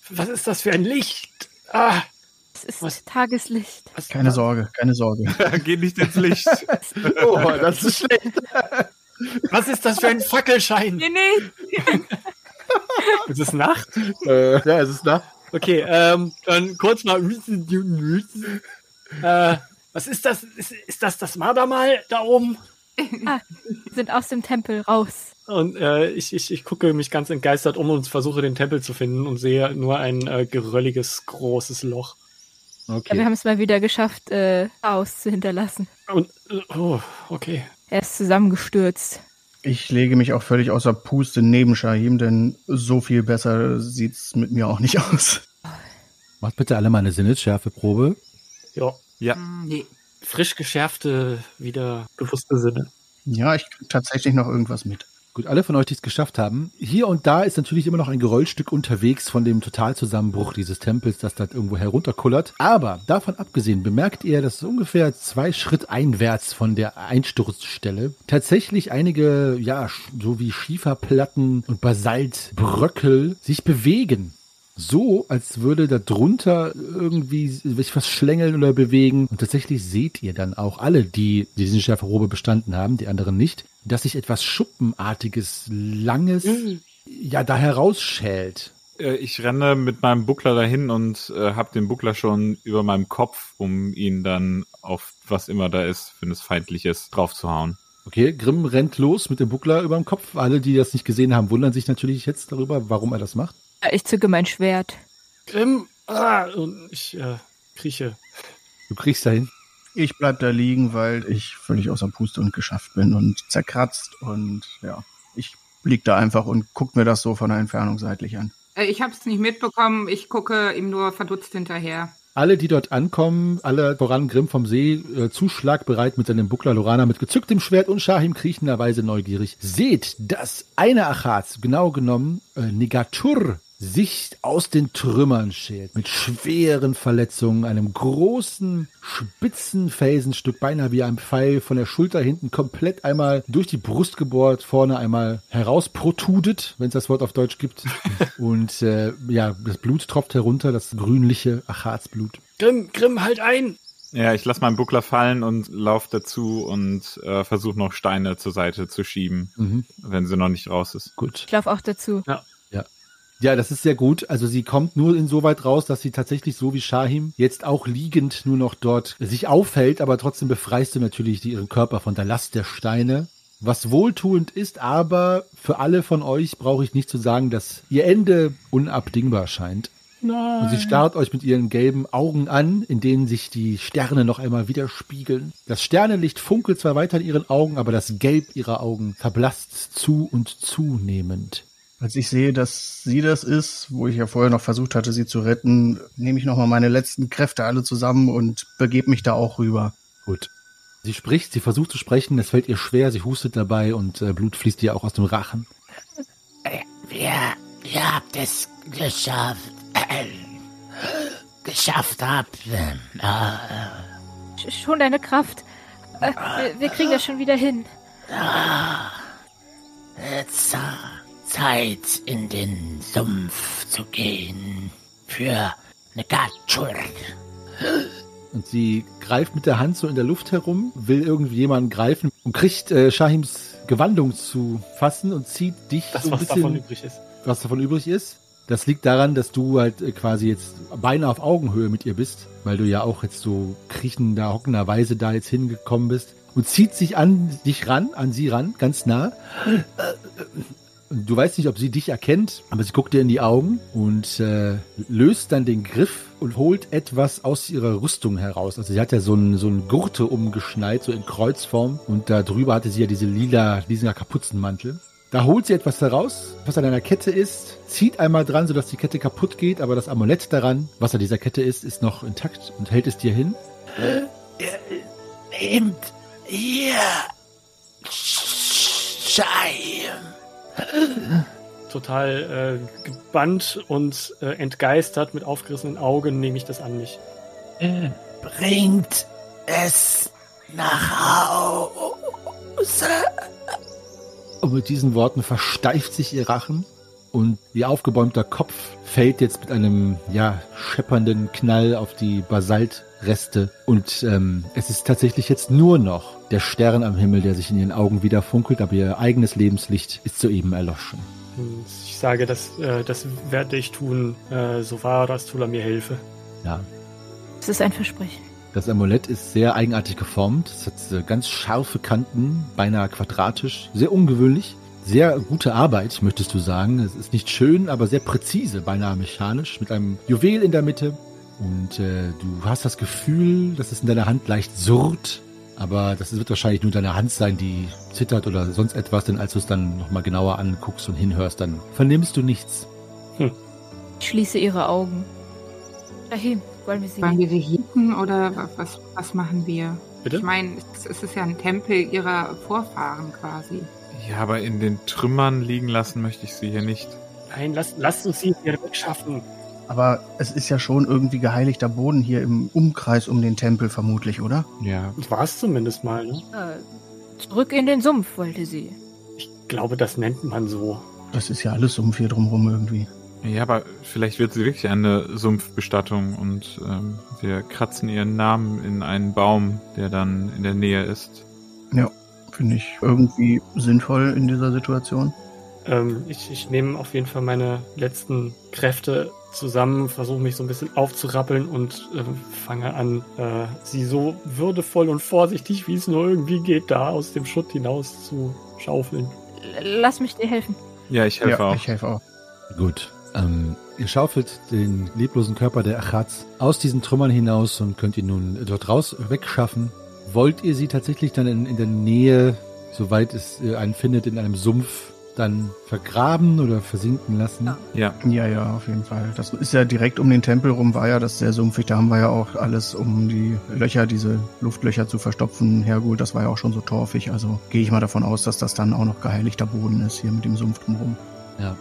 S4: was ist das für ein Licht? Ah,
S8: Es ist
S4: Was?
S8: Tageslicht.
S4: was,
S3: Keine Sorge, keine Sorge.
S5: Geh nicht ins Licht.
S1: Oh, das ist schlecht.
S4: Was ist das für ein Fackelschein?
S7: Nee, nee.
S4: Ist es Nacht?
S1: äh, ja, es ist da.
S4: Okay, ähm, dann kurz mal. Äh, was ist das? Ist, ist das das Mardermal da oben?
S8: Sind aus dem Tempel raus.
S4: Und äh, ich, ich, ich gucke mich ganz entgeistert um und versuche den Tempel zu finden und sehe nur ein äh, gerölliges, großes Loch.
S8: Ja, wir
S1: Okay.
S8: haben es mal wieder geschafft, äh, Chaos zu hinterlassen.
S4: Und, äh, oh, okay.
S8: Er ist zusammengestürzt.
S3: Ich lege mich auch völlig außer Puste neben Shahim, denn so viel besser sieht's mit mir auch nicht aus.
S1: Macht bitte alle mal eine Sinnesschärfeprobe.
S4: Ja,
S5: Ja.
S7: Hm, Nee.
S4: frisch geschärfte, wieder bewusste Sinne.
S3: Ja, ich krieg tatsächlich noch irgendwas mit.
S1: Gut, alle von euch, die es geschafft haben. Hier und da ist natürlich immer noch ein Geröllstück unterwegs von dem Totalzusammenbruch dieses Tempels, das da irgendwo herunterkullert. Aber davon abgesehen bemerkt ihr, dass ungefähr zwei Schritt einwärts von der Einsturzstelle tatsächlich einige, ja, so wie Schieferplatten und Basaltbröckel sich bewegen. So, als würde da drunter irgendwie sich was schlängeln oder bewegen. Und tatsächlich seht ihr dann auch alle, die diesen Schärferrobe bestanden haben, die anderen nicht, dass sich etwas Schuppenartiges, langes, ja, da herausschält.
S5: Äh, Ich renne mit meinem Buckler dahin und äh, habe den Buckler schon über meinem Kopf, um ihn dann auf was immer da ist, wenn es feindlich ist, draufzuhauen.
S1: Okay, Grimm rennt los mit dem Buckler über dem Kopf. Alle, die das nicht gesehen haben, wundern sich natürlich jetzt darüber, warum er das macht.
S8: Ich zücke mein Schwert.
S4: Grimm, ah, und ich äh, krieche.
S1: Du kriegst dahin.
S3: Ich bleib da liegen, weil ich völlig außer Puste und geschafft bin und zerkratzt und ja, ich lieg da einfach und guck mir das so von der Entfernung seitlich an.
S7: Äh, Ich habe es nicht mitbekommen. Ich gucke ihm nur verdutzt hinterher.
S1: Alle, die dort ankommen, alle voran Grimm vom See, äh, zuschlagbereit mit seinem Buckler, Lorana mit gezücktem Schwert und Shahim kriechenderweise neugierig, seht, dass eine Achaz, genau genommen äh, Negatur, sich aus den Trümmern schält, mit schweren Verletzungen, einem großen, spitzen Felsenstück, beinahe wie ein Pfeil, von der Schulter hinten komplett einmal durch die Brust gebohrt, vorne einmal herausprotudet, wenn es das Wort auf Deutsch gibt. Und äh, ja, das Blut tropft herunter, das grünliche Achazblut.
S4: Grimm, Grimm, halt ein!
S5: Ja, ich lasse meinen Buckler fallen und lauf dazu und äh, versuche noch Steine zur Seite zu schieben,
S1: Mhm,
S5: wenn sie noch nicht raus ist.
S1: gut.
S8: Ich laufe auch dazu.
S1: Ja, das ist sehr gut. Also sie kommt nur insoweit raus, dass sie tatsächlich so wie Shahim jetzt auch liegend nur noch dort sich aufhält, aber trotzdem befreist du natürlich ihren Körper von der Last der Steine. Was wohltuend ist, aber für alle von euch brauche ich nicht zu sagen, dass ihr Ende unabdingbar scheint.
S4: Nein.
S1: Und sie starrt euch mit ihren gelben Augen an, in denen sich die Sterne noch einmal widerspiegeln. Das Sternenlicht funkelt zwar weiter in ihren Augen, aber das Gelb ihrer Augen verblasst zu und zunehmend.
S3: Als ich sehe, dass sie das ist, wo ich ja vorher noch versucht hatte, sie zu retten, nehme ich nochmal meine letzten Kräfte alle zusammen und begebe mich da auch rüber.
S1: Gut. Sie spricht, sie versucht zu sprechen, es fällt ihr schwer, sie hustet dabei und äh, Blut fließt ihr auch aus dem Rachen.
S9: Wir, ihr habt es geschafft. geschafft habt. Äh,
S8: Sch- Schon deine Kraft. Äh, wir, wir kriegen das schon wieder hin.
S9: Za Zeit, in den Sumpf zu gehen. Für Negatschur.
S1: Und sie greift mit der Hand so in der Luft herum, will irgendwie jemanden greifen und kriegt äh, Shahims Gewandung zu fassen und zieht dich
S4: Das,
S1: so ein
S4: was
S1: bisschen,
S4: davon übrig ist.
S1: was davon übrig ist. Das liegt daran, dass du halt äh, quasi jetzt beinahe auf Augenhöhe mit ihr bist, weil du ja auch jetzt so kriechender, hockenderweise da jetzt hingekommen bist und zieht sich an dich ran, an sie ran, ganz nah. Du weißt nicht, ob sie dich erkennt, aber sie guckt dir in die Augen und äh, löst dann den Griff und holt etwas aus ihrer Rüstung heraus. Also sie hat ja so ein so Gurte umgeschnallt, so in Kreuzform. Und da drüber hatte sie ja diese lila, diesen Kapuzenmantel. Da holt sie etwas heraus, was an einer Kette ist, zieht einmal dran, sodass die Kette kaputt geht, aber das Amulett daran, was an dieser Kette ist, ist noch intakt und hält es dir hin.
S9: Nehmt hier. Scheim.
S4: Total äh, gebannt und äh, entgeistert mit aufgerissenen Augen nehme ich das an mich.
S9: Bringt es nach Hause.
S1: Und mit diesen Worten versteift sich ihr Rachen und ihr aufgebäumter Kopf fällt jetzt mit einem, ja, scheppernden Knall auf die Basaltreste. Und ähm, es ist tatsächlich jetzt nur noch der Stern am Himmel, der sich in ihren Augen wieder funkelt, aber ihr eigenes Lebenslicht ist soeben erloschen.
S4: Ich sage, das, äh, das werde ich tun, äh, so wahr das Tula mir helfe.
S1: Ja,
S8: Das ist ein Versprechen.
S1: Das Amulett ist sehr eigenartig geformt. Es hat äh, ganz scharfe Kanten, beinahe quadratisch, sehr ungewöhnlich. Sehr gute Arbeit, möchtest du sagen. Es ist nicht schön, aber sehr präzise, beinahe mechanisch, mit einem Juwel in der Mitte. Und äh, du hast das Gefühl, dass es in deiner Hand leicht surrt, aber das wird wahrscheinlich nur deine Hand sein, die zittert oder sonst etwas, denn als du es dann nochmal genauer anguckst und hinhörst, dann vernimmst du nichts.
S8: Ich schließe ihre Augen. Dahin, wollen wir sie
S7: Wollen wir sie hieten oder wa- was, was machen wir?
S4: Bitte?
S7: Ich meine, es ist ja ein Tempel ihrer Vorfahren quasi.
S5: Ja, aber in den Trümmern liegen lassen möchte ich sie hier nicht.
S4: Nein, lasst, lasst uns sie hier wegschaffen.
S3: Aber es ist ja schon irgendwie geheiligter Boden hier im Umkreis um den Tempel vermutlich, oder?
S5: Ja.
S4: Das war es zumindest mal. Ne?
S8: Äh, zurück in den Sumpf, wollte sie.
S4: Ich glaube, das nennt man so.
S3: Das ist ja alles Sumpf hier drumrum irgendwie.
S5: Ja, aber vielleicht wird sie wirklich eine Sumpfbestattung und ähm, wir kratzen ihren Namen in einen Baum, der dann in der Nähe ist.
S3: Ja, finde ich irgendwie sinnvoll in dieser Situation.
S4: Ähm, ich, ich nehme auf jeden Fall meine letzten Kräfte zusammen, versuche mich so ein bisschen aufzurappeln und äh, fange an, äh, sie so würdevoll und vorsichtig, wie es nur irgendwie geht, da aus dem Schutt hinaus zu schaufeln.
S8: Lass mich dir helfen.
S5: Ja, ich helfe
S3: ja,
S5: auch.
S3: ich helfe auch.
S1: Gut. Ähm, ihr schaufelt den leblosen Körper der Achatz aus diesen Trümmern hinaus und könnt ihn nun dort raus wegschaffen. Wollt ihr sie tatsächlich dann in, in der Nähe, soweit es äh, einen findet, in einem Sumpf dann vergraben oder versinken lassen?
S8: Ja.
S5: Ja,
S3: Ja, ja, auf jeden Fall. Das ist ja direkt um den Tempel rum, war ja das sehr sumpfig. Da haben wir ja auch alles, um die Löcher, diese Luftlöcher zu verstopfen, hergeholt. Das war ja auch schon so torfig. Also gehe ich mal davon aus, dass das dann auch noch geheiligter Boden ist hier mit dem Sumpf drumherum.
S1: Ja.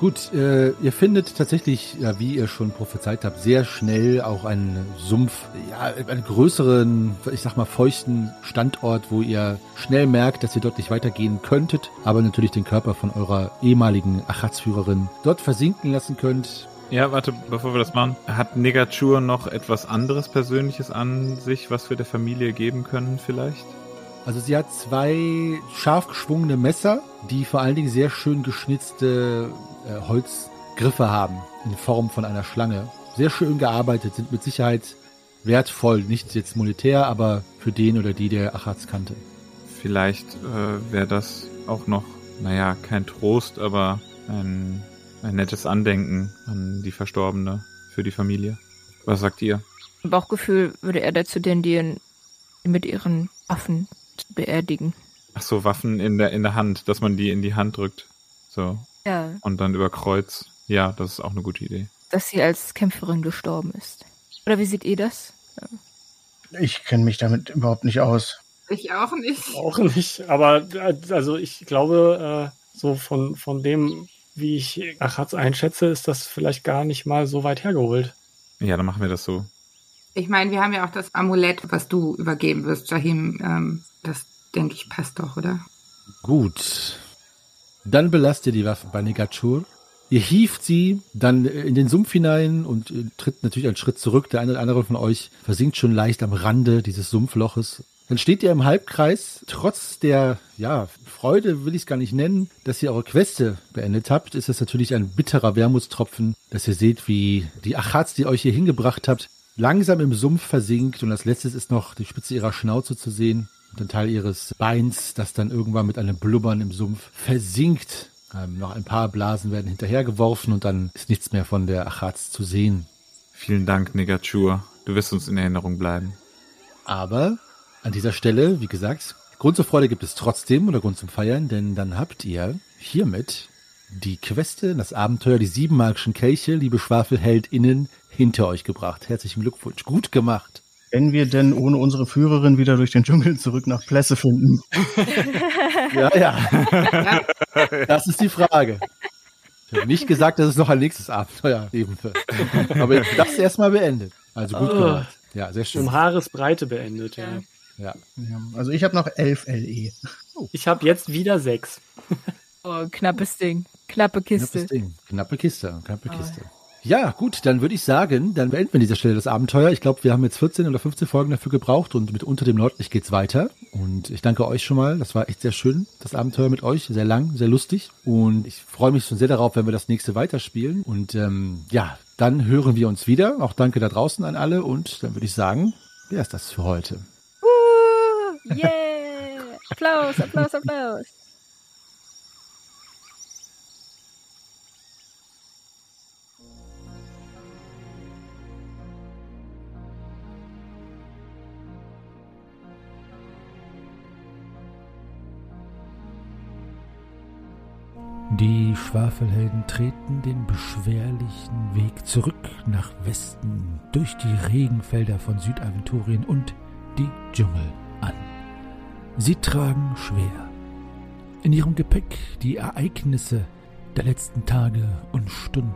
S1: Gut, äh, ihr findet tatsächlich, ja, wie ihr schon prophezeit habt, sehr schnell auch einen Sumpf, ja, einen größeren, ich sag mal, feuchten Standort, wo ihr schnell merkt, dass ihr dort nicht weitergehen könntet, aber natürlich den Körper von eurer ehemaligen Achatzführerin dort versinken lassen könnt.
S5: Ja, warte, bevor wir das machen. Hat Negachur noch etwas anderes Persönliches an sich, was wir der Familie geben können vielleicht?
S1: Also sie hat zwei scharf geschwungene Messer, die vor allen Dingen sehr schön geschnitzte äh, Holzgriffe haben, in Form von einer Schlange. Sehr schön gearbeitet, sind mit Sicherheit wertvoll, nicht jetzt monetär, aber für den oder die, der Achatz kannte.
S5: Vielleicht äh, wäre das auch noch, naja, kein Trost, aber ein, ein nettes Andenken an die Verstorbene für die Familie. Was sagt ihr?
S8: Im Bauchgefühl würde er dazu tendieren, mit ihren Waffen beerdigen.
S5: Ach so, Waffen in der, in der Hand, dass man die in die Hand drückt. So.
S8: Ja,
S5: Und dann über Kreuz. Ja, das ist auch eine gute Idee.
S8: dass sie als Kämpferin gestorben ist. Oder wie seht ihr das?
S3: Ich kenne mich damit überhaupt nicht aus.
S7: Ich auch nicht.
S4: Auch nicht, aber also ich glaube, äh, so von, von dem, wie ich Achatz einschätze, ist das vielleicht gar nicht mal so weit hergeholt.
S5: Ja, dann machen wir das so.
S7: Ich meine, wir haben ja auch das Amulett, was du übergeben wirst, Jahim. Ähm, das denke ich passt doch, oder?
S1: Gut.
S7: Dann belasst ihr die Waffe bei Negachur. Ihr hieft sie dann in den Sumpf hinein und äh, tritt natürlich einen Schritt zurück. Der eine oder andere von euch versinkt schon leicht am Rande dieses Sumpfloches. Dann steht ihr im Halbkreis. Trotz der, ja, Freude will ich es gar nicht nennen, dass ihr eure Queste beendet habt, ist es natürlich ein bitterer Wermutstropfen, dass ihr seht, wie die Achats, die euch hier hingebracht habt, langsam im Sumpf versinkt und als letztes ist noch die Spitze ihrer Schnauze zu sehen und ein Teil ihres Beins, das dann irgendwann mit einem Blubbern im Sumpf versinkt. Ähm, noch ein paar Blasen werden hinterhergeworfen und dann ist nichts mehr von der Achats zu sehen.
S5: Vielen Dank, Negachur. Du wirst uns in Erinnerung bleiben.
S7: Aber an dieser Stelle, wie gesagt, Grund zur Freude gibt es trotzdem oder Grund zum Feiern, denn dann habt ihr hiermit die Queste, das Abenteuer, die sieben magischen Kelche, liebe SchwafelheldInnen, hinter euch gebracht. Herzlichen Glückwunsch. Gut gemacht.
S3: Wenn wir denn ohne unsere Führerin wieder durch den Dschungel zurück nach Plässe finden.
S7: Ja, ja. Das ist die Frage. Ich habe nicht gesagt, dass es noch ein nächstes Abenteuer geben wird. Aber das erstmal beendet. Also gut
S4: Oh.
S7: gemacht. Ja, sehr schön.
S4: Um Haaresbreite beendet, ja.
S7: Ja.
S3: Ja, also ich habe noch 11 LE.
S4: Ich habe jetzt wieder sechs.
S8: Oh, knappes Ding. Knappe Kiste.
S7: Knappe Kiste. Knappe Kiste. Ja, gut, dann würde ich sagen, dann beenden wir an dieser Stelle das Abenteuer. Ich glaube, wir haben jetzt 14 oder 15 Folgen dafür gebraucht und mit Unter dem Nordlicht geht's weiter. Und ich danke euch schon mal. Das war echt sehr schön, das Abenteuer mit euch. Sehr lang, sehr lustig. Und ich freue mich schon sehr darauf, wenn wir das nächste weiterspielen. Und ähm, ja, dann hören wir uns wieder. Auch danke da draußen an alle. Und dann würde ich sagen, wer ist das für heute?
S8: Uh, yeah! Applaus, Applaus, Applaus.
S1: Die Schwafelhelden treten den beschwerlichen Weg zurück nach Westen durch die Regenfelder von Südaventurien und die Dschungel an. Sie tragen schwer in ihrem Gepäck die Ereignisse der letzten Tage und Stunden.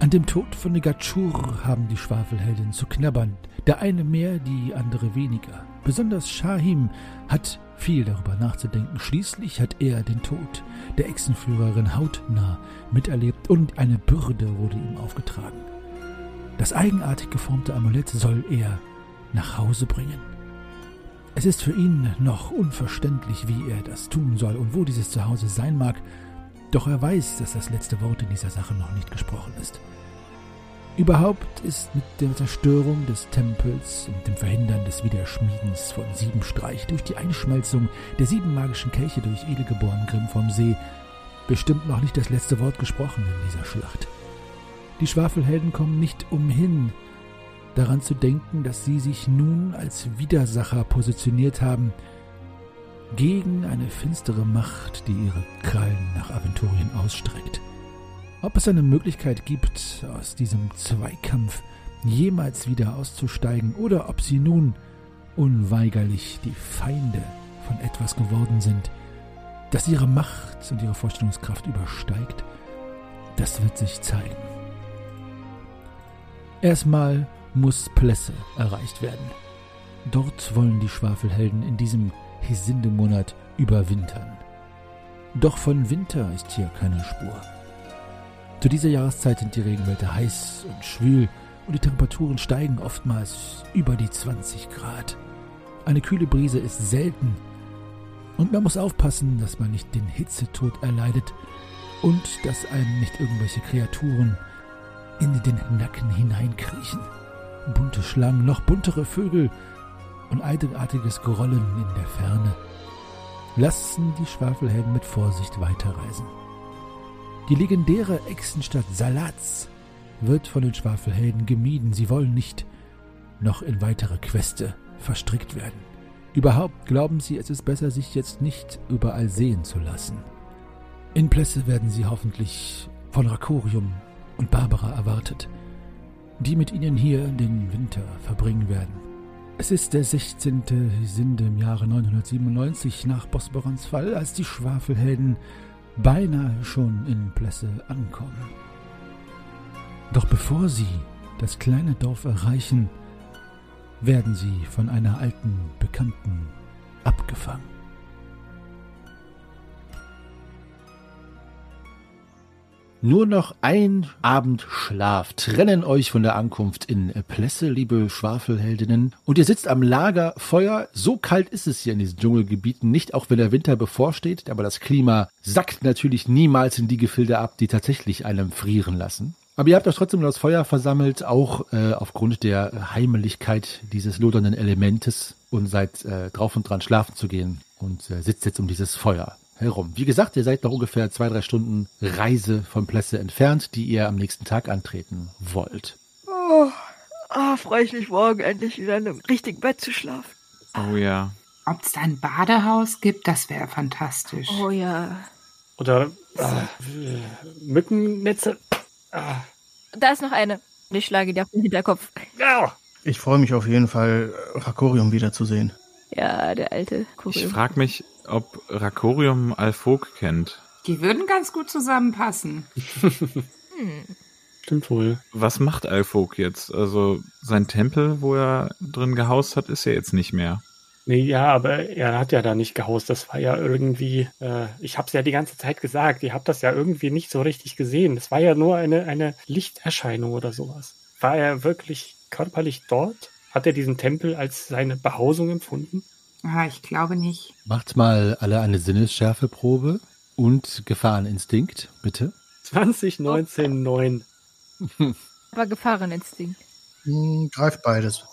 S1: An dem Tod von Negachur haben die Schwafelhelden zu knabbern, der eine mehr, die andere weniger. Besonders Shahim hat viel darüber nachzudenken. Schließlich hat er den Tod der Echsenführerin hautnah miterlebt und eine Bürde wurde ihm aufgetragen. Das eigenartig geformte Amulett soll er nach Hause bringen. Es ist für ihn noch unverständlich, wie er das tun soll und wo dieses Zuhause sein mag, doch er weiß, dass das letzte Wort in dieser Sache noch nicht gesprochen ist. Überhaupt ist mit der Zerstörung des Tempels und dem Verhindern des Wiederschmiedens von Siebenstreich durch die Einschmelzung der sieben magischen Kelche durch Edelgeboren Grimm vom See bestimmt noch nicht das letzte Wort gesprochen in dieser Schlacht. Die Schwafelhelden kommen nicht umhin, daran zu denken, dass sie sich nun als Widersacher positioniert haben gegen eine finstere Macht, die ihre Krallen nach Aventurien ausstreckt. Ob es eine Möglichkeit gibt, aus diesem Zweikampf jemals wieder auszusteigen, oder ob sie nun unweigerlich die Feinde von etwas geworden sind, das ihre Macht und ihre Vorstellungskraft übersteigt, das wird sich zeigen. Erstmal muss Plesse erreicht werden. Dort wollen die Schwafelhelden in diesem Hesindemonat überwintern. Doch von Winter ist hier keine Spur. Zu dieser Jahreszeit sind die Regenwälder heiß und schwül und die Temperaturen steigen oftmals über die 20 Grad. Eine kühle Brise ist selten und man muss aufpassen, dass man nicht den Hitzetod erleidet und dass einem nicht irgendwelche Kreaturen in den Nacken hineinkriechen. Bunte Schlangen, noch buntere Vögel und eigenartiges Grollen in der Ferne lassen die Schwafelhelden mit Vorsicht weiterreisen. Die legendäre Echsenstadt Salaz wird von den Schwafelhelden gemieden. Sie wollen nicht noch in weitere Queste verstrickt werden. Überhaupt glauben sie, es ist besser, sich jetzt nicht überall sehen zu lassen. In Plesse werden sie hoffentlich von Rakorium und Barbara erwartet, die mit ihnen hier den Winter verbringen werden. Es ist der 16. Sinde im Jahre 997 nach Bosborans Fall, als die Schwafelhelden beinahe schon in Plesse ankommen. Doch bevor sie das kleine Dorf erreichen, werden sie von einer alten Bekannten abgefangen. Nur noch ein Abend Schlaf trennen euch von der Ankunft in Plesse, liebe Schwafelheldinnen. Und ihr sitzt am Lagerfeuer. So kalt ist es hier in diesen Dschungelgebieten nicht, auch wenn der Winter bevorsteht. Aber das Klima sackt natürlich niemals in die Gefilde ab, die tatsächlich einem frieren lassen. Aber ihr habt euch trotzdem das Feuer versammelt, auch äh, aufgrund der Heimeligkeit dieses lodernden Elementes und seid äh, drauf und dran, schlafen zu gehen und äh, sitzt jetzt um dieses Feuer herum. Wie gesagt, ihr seid noch ungefähr zwei, drei Stunden Reise von Plesse entfernt, die ihr am nächsten Tag antreten wollt.
S8: Oh, oh freue ich mich morgen endlich wieder in einem richtigen Bett zu schlafen.
S5: Oh ja.
S7: Ob es da ein Badehaus gibt, das wäre fantastisch.
S8: Oh ja.
S4: Oder äh, Mückennetze. Ah.
S8: Da ist noch eine. Ich schlage dir auf den Hinterkopf.
S4: Ja.
S3: Ich freue mich auf jeden Fall, Rakorium wiederzusehen.
S8: Ja, der alte
S5: Ich
S8: Kurium.
S5: frage mich, ob Rakorium Alfog kennt.
S7: Die würden ganz gut zusammenpassen.
S8: Hm.
S4: Stimmt wohl.
S5: Was macht Alfog jetzt? Also sein Tempel, wo er drin gehaust hat, ist ja jetzt nicht mehr.
S4: Nee, ja, aber er hat ja da nicht gehaust. Das war ja irgendwie, äh, ich hab's ja die ganze Zeit gesagt, ihr habt das ja irgendwie nicht so richtig gesehen. Das war ja nur eine, eine Lichterscheinung oder sowas. War er wirklich körperlich dort? Hat er diesen Tempel als seine Behausung empfunden?
S7: Ah, ich glaube nicht.
S1: Macht mal alle eine Sinnesschärfeprobe und Gefahreninstinkt, bitte.
S4: 2019
S8: Aber Gefahreninstinkt.
S3: Hm, greift beides.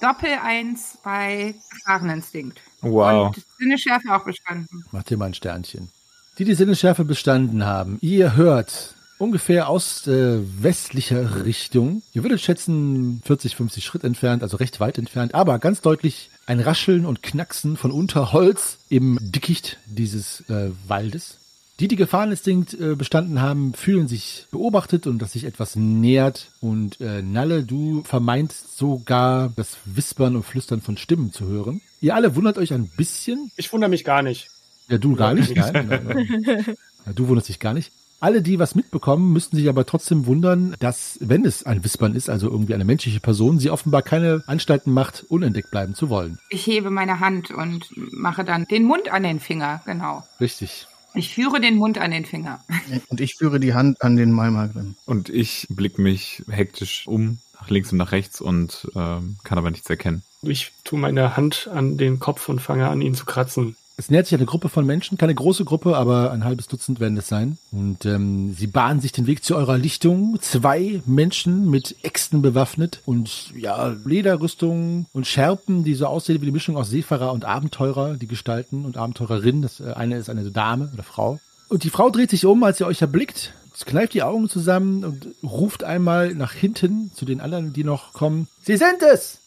S7: Doppel eins bei Gefahreninstinkt.
S5: Wow.
S7: Und Sinneschärfe auch bestanden.
S1: Macht ihr mal ein Sternchen. Die die Sinnesschärfe bestanden haben, ihr hört ungefähr aus äh, westlicher Richtung, ihr würdet schätzen 40, 50 Schritt entfernt, also recht weit entfernt, aber ganz deutlich ein Rascheln und Knacksen von Unterholz im Dickicht dieses äh, Waldes. Die, die Gefahreninstinkt äh, bestanden haben, fühlen sich beobachtet und dass sich etwas nähert. Und äh, Nalle, du vermeinst sogar das Wispern und Flüstern von Stimmen zu hören. Ihr alle wundert euch ein bisschen,
S4: Ich wundere mich gar nicht.
S1: ja, du gar nicht. Nein, nein, nein. Ja, du wunderst dich gar nicht. Alle, die was mitbekommen, müssten sich aber trotzdem wundern, dass, wenn es ein Wispern ist, also irgendwie eine menschliche Person, sie offenbar keine Anstalten macht, unentdeckt bleiben zu wollen.
S7: Ich hebe meine Hand und mache dann den Mund an den Finger. Genau.
S1: Richtig.
S7: Ich führe den Mund an den Finger.
S3: Und ich führe die Hand an den Malmagrim.
S5: Und ich blick mich hektisch um, nach links und nach rechts und ähm, kann aber nichts erkennen.
S4: Ich tue meine Hand an den Kopf und fange an, ihn zu kratzen.
S1: Es nähert sich eine Gruppe von Menschen, keine große Gruppe, aber ein halbes Dutzend werden es sein. Und ähm, sie bahnen sich den Weg zu eurer Lichtung. Zwei Menschen mit Äxten bewaffnet und ja, Lederrüstungen und Schärpen, die so aussehen wie die Mischung aus Seefahrer und Abenteurer, die Gestalten und Abenteurerin. Das äh, eine ist eine Dame oder Frau. Und die Frau dreht sich um, als sie euch erblickt, kneift die Augen zusammen und ruft einmal nach hinten zu den anderen, die noch kommen. Sie sind es!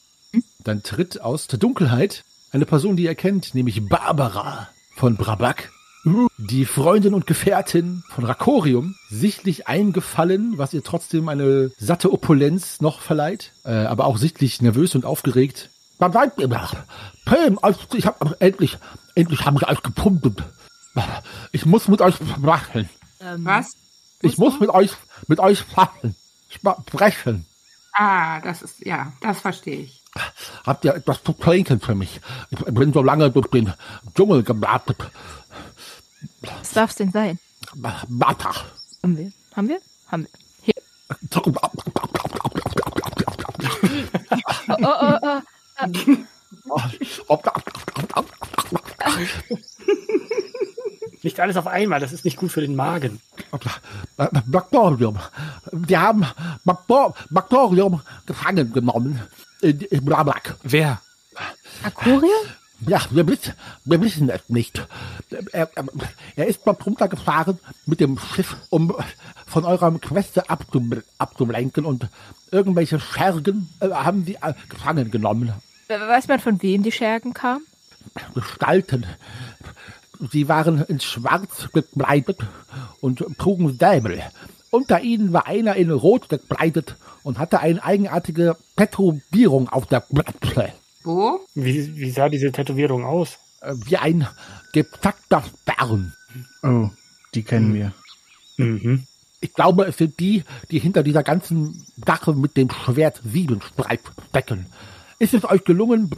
S1: Dann tritt aus der Dunkelheit eine Person, die ihr kennt, nämlich Barbara von Brabak. Die Freundin und Gefährtin von Rakorium, sichtlich eingefallen, was ihr trotzdem eine satte Opulenz noch verleiht, äh, aber auch sichtlich nervös und aufgeregt. Ich hab endlich, endlich haben wir euch gepumpt. Ich muss mit euch machen.
S8: Ähm,
S7: Was?
S1: Ich muss mit euch, mit euch sprechen. Sprechen.
S7: Ah, das ist, ja, das verstehe ich.
S1: Habt ihr etwas zu trinken für mich? Ich bin so lange durch den Dschungel gewartet.
S8: was darf es denn sein?
S1: Wasser.
S8: Haben wir? Haben wir? Haben wir. Hier. Oh, oh, oh, oh.
S4: Nicht alles auf einmal, das ist nicht gut für den Magen.
S1: Bakterium. Wir haben Baktor Bakterium gefangen genommen. In Blablak.
S5: Wer?
S8: Aquarium?
S1: Ja, wir wissen, wir wissen es nicht. Er, er- er ist mal runtergefahren mit dem Schiff, um von eurem Queste abzum abzulenken und irgendwelche Schergen äh, haben sie äh, gefangen genommen.
S8: Weiß man, von wem die Schergen kamen?
S1: Gestalten. Sie waren in Schwarz gekleidet und trugen Säbel. Unter ihnen war einer in Rot gekleidet und hatte eine eigenartige Tätowierung auf der Blätter.
S7: Wo?
S4: Wie, wie sah diese Tätowierung aus?
S1: Äh, Wie ein gezackter Stern.
S3: Oh, die kennen wir.
S4: Mhm.
S1: Ich glaube, es sind die, die hinter dieser ganzen Sache mit dem Schwert Siebenstreif stecken. Ist es euch gelungen,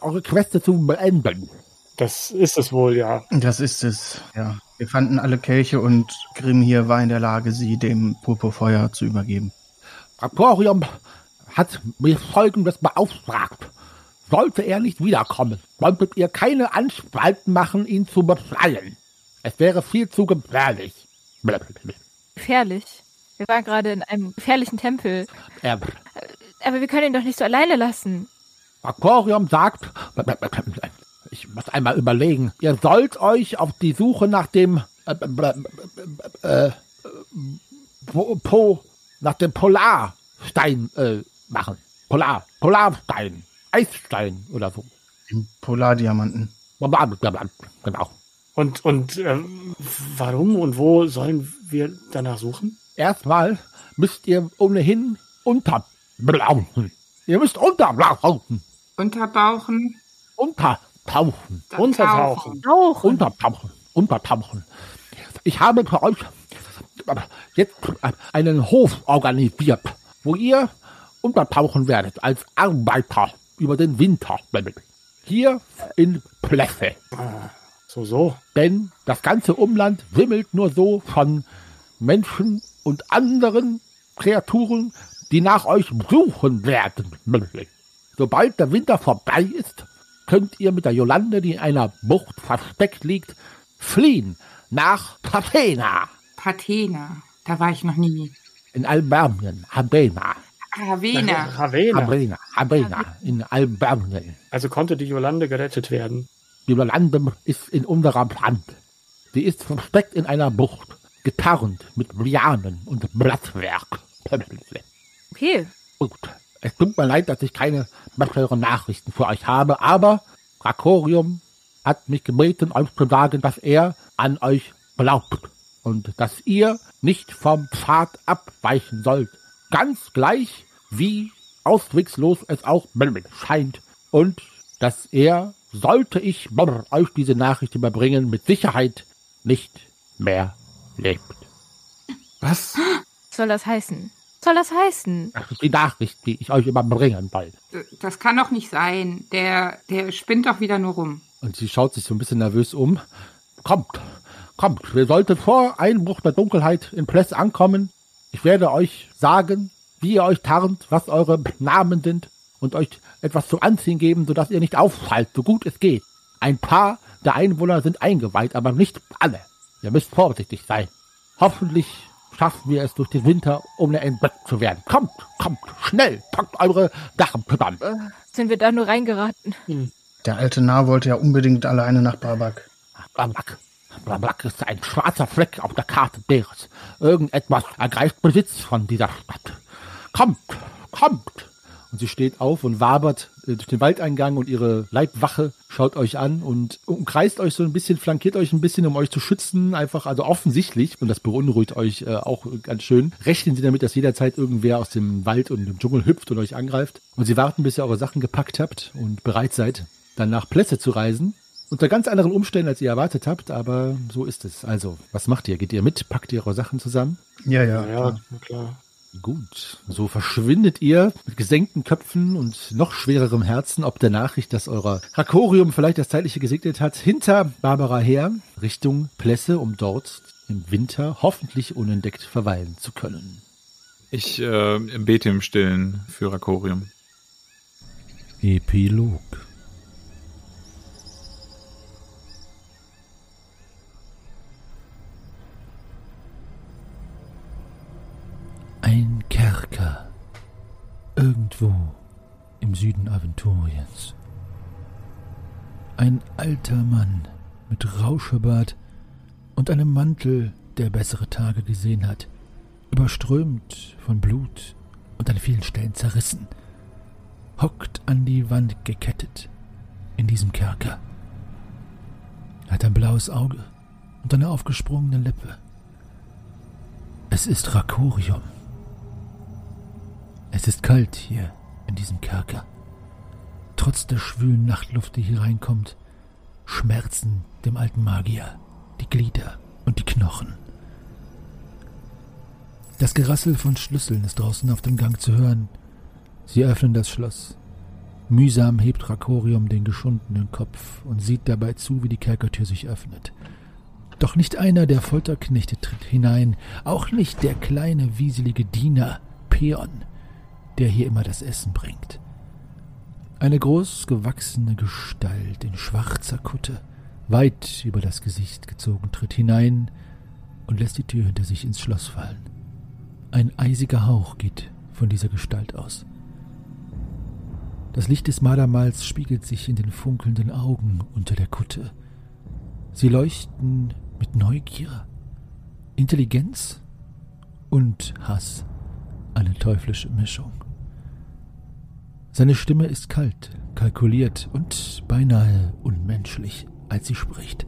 S1: eure Queste zu beenden?
S4: Das ist es wohl, ja.
S3: Das ist es, ja. Wir fanden alle Kelche und Grimm hier war in der Lage, sie dem Purpurfeuer zu übergeben.
S1: Raporium hat mir Folgendes beauftragt. Sollte er nicht wiederkommen, solltet ihr keine Anstalten machen, ihn zu befreien. Es wäre viel zu gefährlich.
S8: Gefährlich. Wir waren gerade in einem gefährlichen Tempel.
S1: Er,
S8: Aber wir können ihn doch nicht so alleine lassen.
S1: Aquarium sagt, ich muss einmal überlegen, ihr sollt euch auf die Suche nach dem äh, äh, äh, Po- Po, nach dem Polarstein äh, machen. Polar, Polarstein, Eisstein oder so.
S3: Im Polardiamanten.
S1: Genau.
S4: Und, und ähm, warum und wo sollen wir danach suchen?
S1: Erstmal müsst ihr ohnehin untertauchen. Ihr müsst untertauchen.
S7: Unterbauchen.
S1: Untertauchen.
S7: Da
S4: Untertauchen.
S7: tauchen.
S8: Auch.
S1: Untertauchen. Untertauchen. Ich habe für euch jetzt einen Hof organisiert, wo ihr untertauchen werdet als Arbeiter über den Winter. Hier in Plesse.
S4: So, so.
S1: Denn das ganze Umland wimmelt nur so von Menschen und anderen Kreaturen, die nach euch suchen werden. Sobald der Winter vorbei ist, könnt ihr mit der Jolande, die in einer Bucht versteckt liegt, fliehen nach Pathena
S7: Pathena. Da war ich noch nie.
S1: in Albanien. Habena.
S7: Ravenna.
S4: Ravenna.
S1: Habena. Habena in Albanien.
S4: Also konnte die Jolande gerettet werden.
S1: Die Jolande ist in unserer Hand. Sie ist versteckt in einer Bucht, getarnt mit Lianen und Blattwerk.
S8: Okay.
S1: Gut. Es tut mir leid, dass ich keine besseren Nachrichten für euch habe, aber Rakorium hat mich gebeten, euch zu sagen, dass er an euch glaubt und dass ihr nicht vom Pfad abweichen sollt. Ganz gleich, wie auswegslos es auch scheint. Und dass er, sollte ich euch diese Nachricht überbringen, mit Sicherheit nicht mehr lebt.
S5: Was?
S8: Was soll das heißen? Was soll das heißen?
S1: Das ist die Nachricht, die ich euch überbringen will.
S7: Das kann doch nicht sein. Der, der spinnt doch wieder nur rum.
S1: Und sie schaut sich so ein bisschen nervös um. Kommt, kommt, wir sollten vor Einbruch der Dunkelheit in Pless ankommen. Ich werde euch sagen, wie ihr euch tarnt, was eure Namen sind und euch etwas zum Anziehen geben, sodass ihr nicht auffallt, so gut es geht. Ein paar der Einwohner sind eingeweiht, aber nicht alle. Ihr müsst vorsichtig sein. Hoffentlich schaffen wir es durch den Winter, ohne entdeckt zu werden. Kommt, kommt, schnell, packt eure Sachen zusammen.
S8: Äh, sind wir da nur reingeraten?
S3: Der alte Narr wollte ja unbedingt alleine nach Babak.
S1: Blablak. Blablak ist ein schwarzer Fleck auf der Karte Beres. Irgendetwas ergreift Besitz von dieser Stadt. Kommt, kommt! Und sie steht auf und wabert äh, durch den Waldeingang und ihre Leibwache schaut euch an und umkreist euch so ein bisschen, flankiert euch ein bisschen, um euch zu schützen. Einfach, also offensichtlich, und das beunruhigt euch äh, auch ganz schön, rechnen sie damit, dass jederzeit irgendwer aus dem Wald und dem Dschungel hüpft und euch angreift. Und sie warten, bis ihr eure Sachen gepackt habt und bereit seid, dann nach Plätze zu reisen. Unter ganz anderen Umständen, als ihr erwartet habt, aber so ist es. Also, was macht ihr? Geht ihr mit? Packt ihr eure Sachen zusammen?
S3: Ja, ja.
S4: Ja,
S3: klar.
S4: na klar.
S1: Gut, so verschwindet ihr mit gesenkten Köpfen und noch schwererem Herzen, ob der Nachricht, dass euer Rakorium vielleicht das Zeitliche gesegnet hat, hinter Barbara her, Richtung Plässe, um dort im Winter hoffentlich unentdeckt verweilen zu können.
S5: Ich äh, bete im Stillen für Rakorium.
S10: Epilog. Kerker. Irgendwo im Süden Aventuriens. Ein alter Mann mit Rauschebart und einem Mantel, der bessere Tage gesehen hat, überströmt von Blut und an vielen Stellen zerrissen, hockt an die Wand gekettet in diesem Kerker. Er hat ein blaues Auge und eine aufgesprungene Lippe. Es ist Rakorium. Es ist kalt hier in diesem Kerker. Trotz der schwülen Nachtluft, die hier reinkommt, schmerzen dem alten Magier die Glieder und die Knochen. Das Gerassel von Schlüsseln ist draußen auf dem Gang zu hören. Sie öffnen das Schloss. Mühsam hebt Rakorium den geschundenen Kopf und sieht dabei zu, wie die Kerkertür sich öffnet.
S1: Doch nicht einer der Folterknechte tritt hinein, auch nicht der kleine wieselige Diener Peon, der hier immer das Essen bringt. Eine groß gewachsene Gestalt in schwarzer Kutte, weit über das Gesicht gezogen, tritt hinein und lässt die Tür hinter sich ins Schloss fallen. Ein eisiger Hauch geht von dieser Gestalt aus. Das Licht des Malermals spiegelt sich in den funkelnden Augen unter der Kutte. Sie leuchten mit Neugier, Intelligenz und Hass, eine teuflische Mischung. Seine Stimme ist kalt, kalkuliert und beinahe unmenschlich, als sie spricht.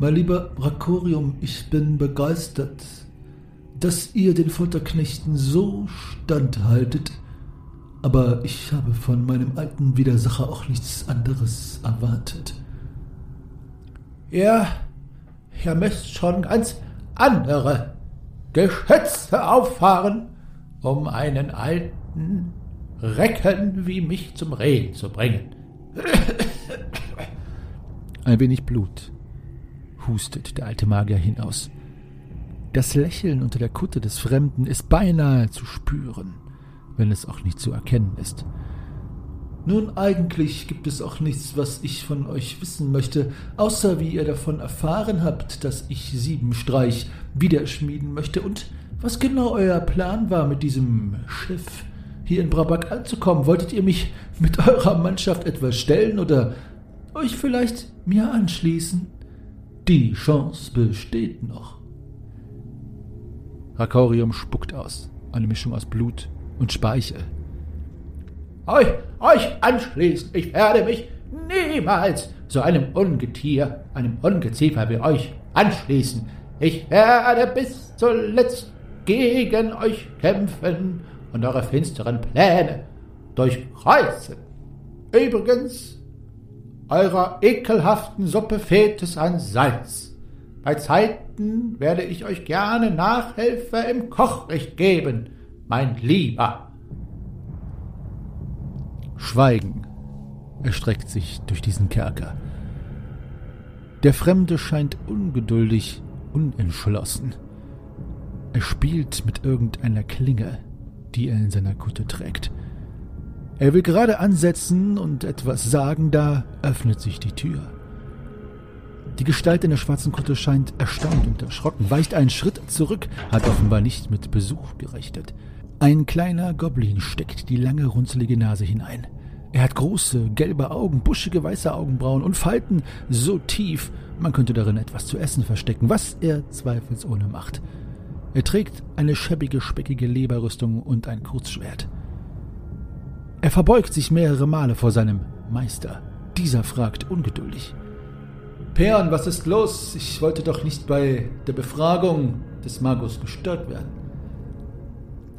S1: Mein lieber Rakorium, ich bin begeistert, dass ihr den Folterknechten so standhaltet, aber ich habe von meinem alten Widersacher auch nichts anderes erwartet. Ja, ihr müsst schon ganz andere Geschätze auffahren, um einen alten Recken wie mich zum Reden zu bringen. Ein wenig Blut hustet der alte Magier hinaus. Das Lächeln unter der Kutte des Fremden ist beinahe zu spüren, wenn es auch nicht zu erkennen ist. Nun, eigentlich gibt es auch nichts, was ich von euch wissen möchte, außer wie ihr davon erfahren habt, dass ich Siebenstreich wieder schmieden möchte und was genau euer Plan war mit diesem Schiff hier in Brabak anzukommen. Wolltet ihr mich mit eurer Mannschaft etwas stellen oder euch vielleicht mir anschließen? Die Chance besteht noch. Rakorium spuckt aus, eine Mischung aus Blut und Speichel. Euch, euch anschließen, ich werde mich niemals zu einem Ungetier, einem Ungeziefer wie euch anschließen. Ich werde bis zuletzt gegen euch kämpfen und eure finsteren Pläne durchkreuzen. Übrigens, eurer ekelhaften Suppe fehlt es an Salz. Bei Zeiten werde ich euch gerne Nachhilfe im Kochrecht geben, mein Lieber. Schweigen erstreckt sich durch diesen Kerker. Der Fremde scheint ungeduldig, unentschlossen. Er spielt mit irgendeiner Klinge, die er in seiner Kutte trägt. Er will gerade ansetzen und etwas sagen, da öffnet sich die Tür. Die Gestalt in der schwarzen Kutte scheint erstaunt und erschrocken, weicht einen Schritt zurück, hat offenbar nicht mit Besuch gerechnet. Ein kleiner Goblin steckt die lange, runzelige Nase hinein. Er hat große, gelbe Augen, buschige, weiße Augenbrauen und Falten so tief, man könnte darin etwas zu essen verstecken, was er zweifelsohne macht. Er trägt eine schäbige, speckige Leberrüstung und ein Kurzschwert. Er verbeugt sich mehrere Male vor seinem Meister. Dieser fragt ungeduldig. Peon, was ist los? Ich wollte doch nicht bei der Befragung des Magus gestört werden.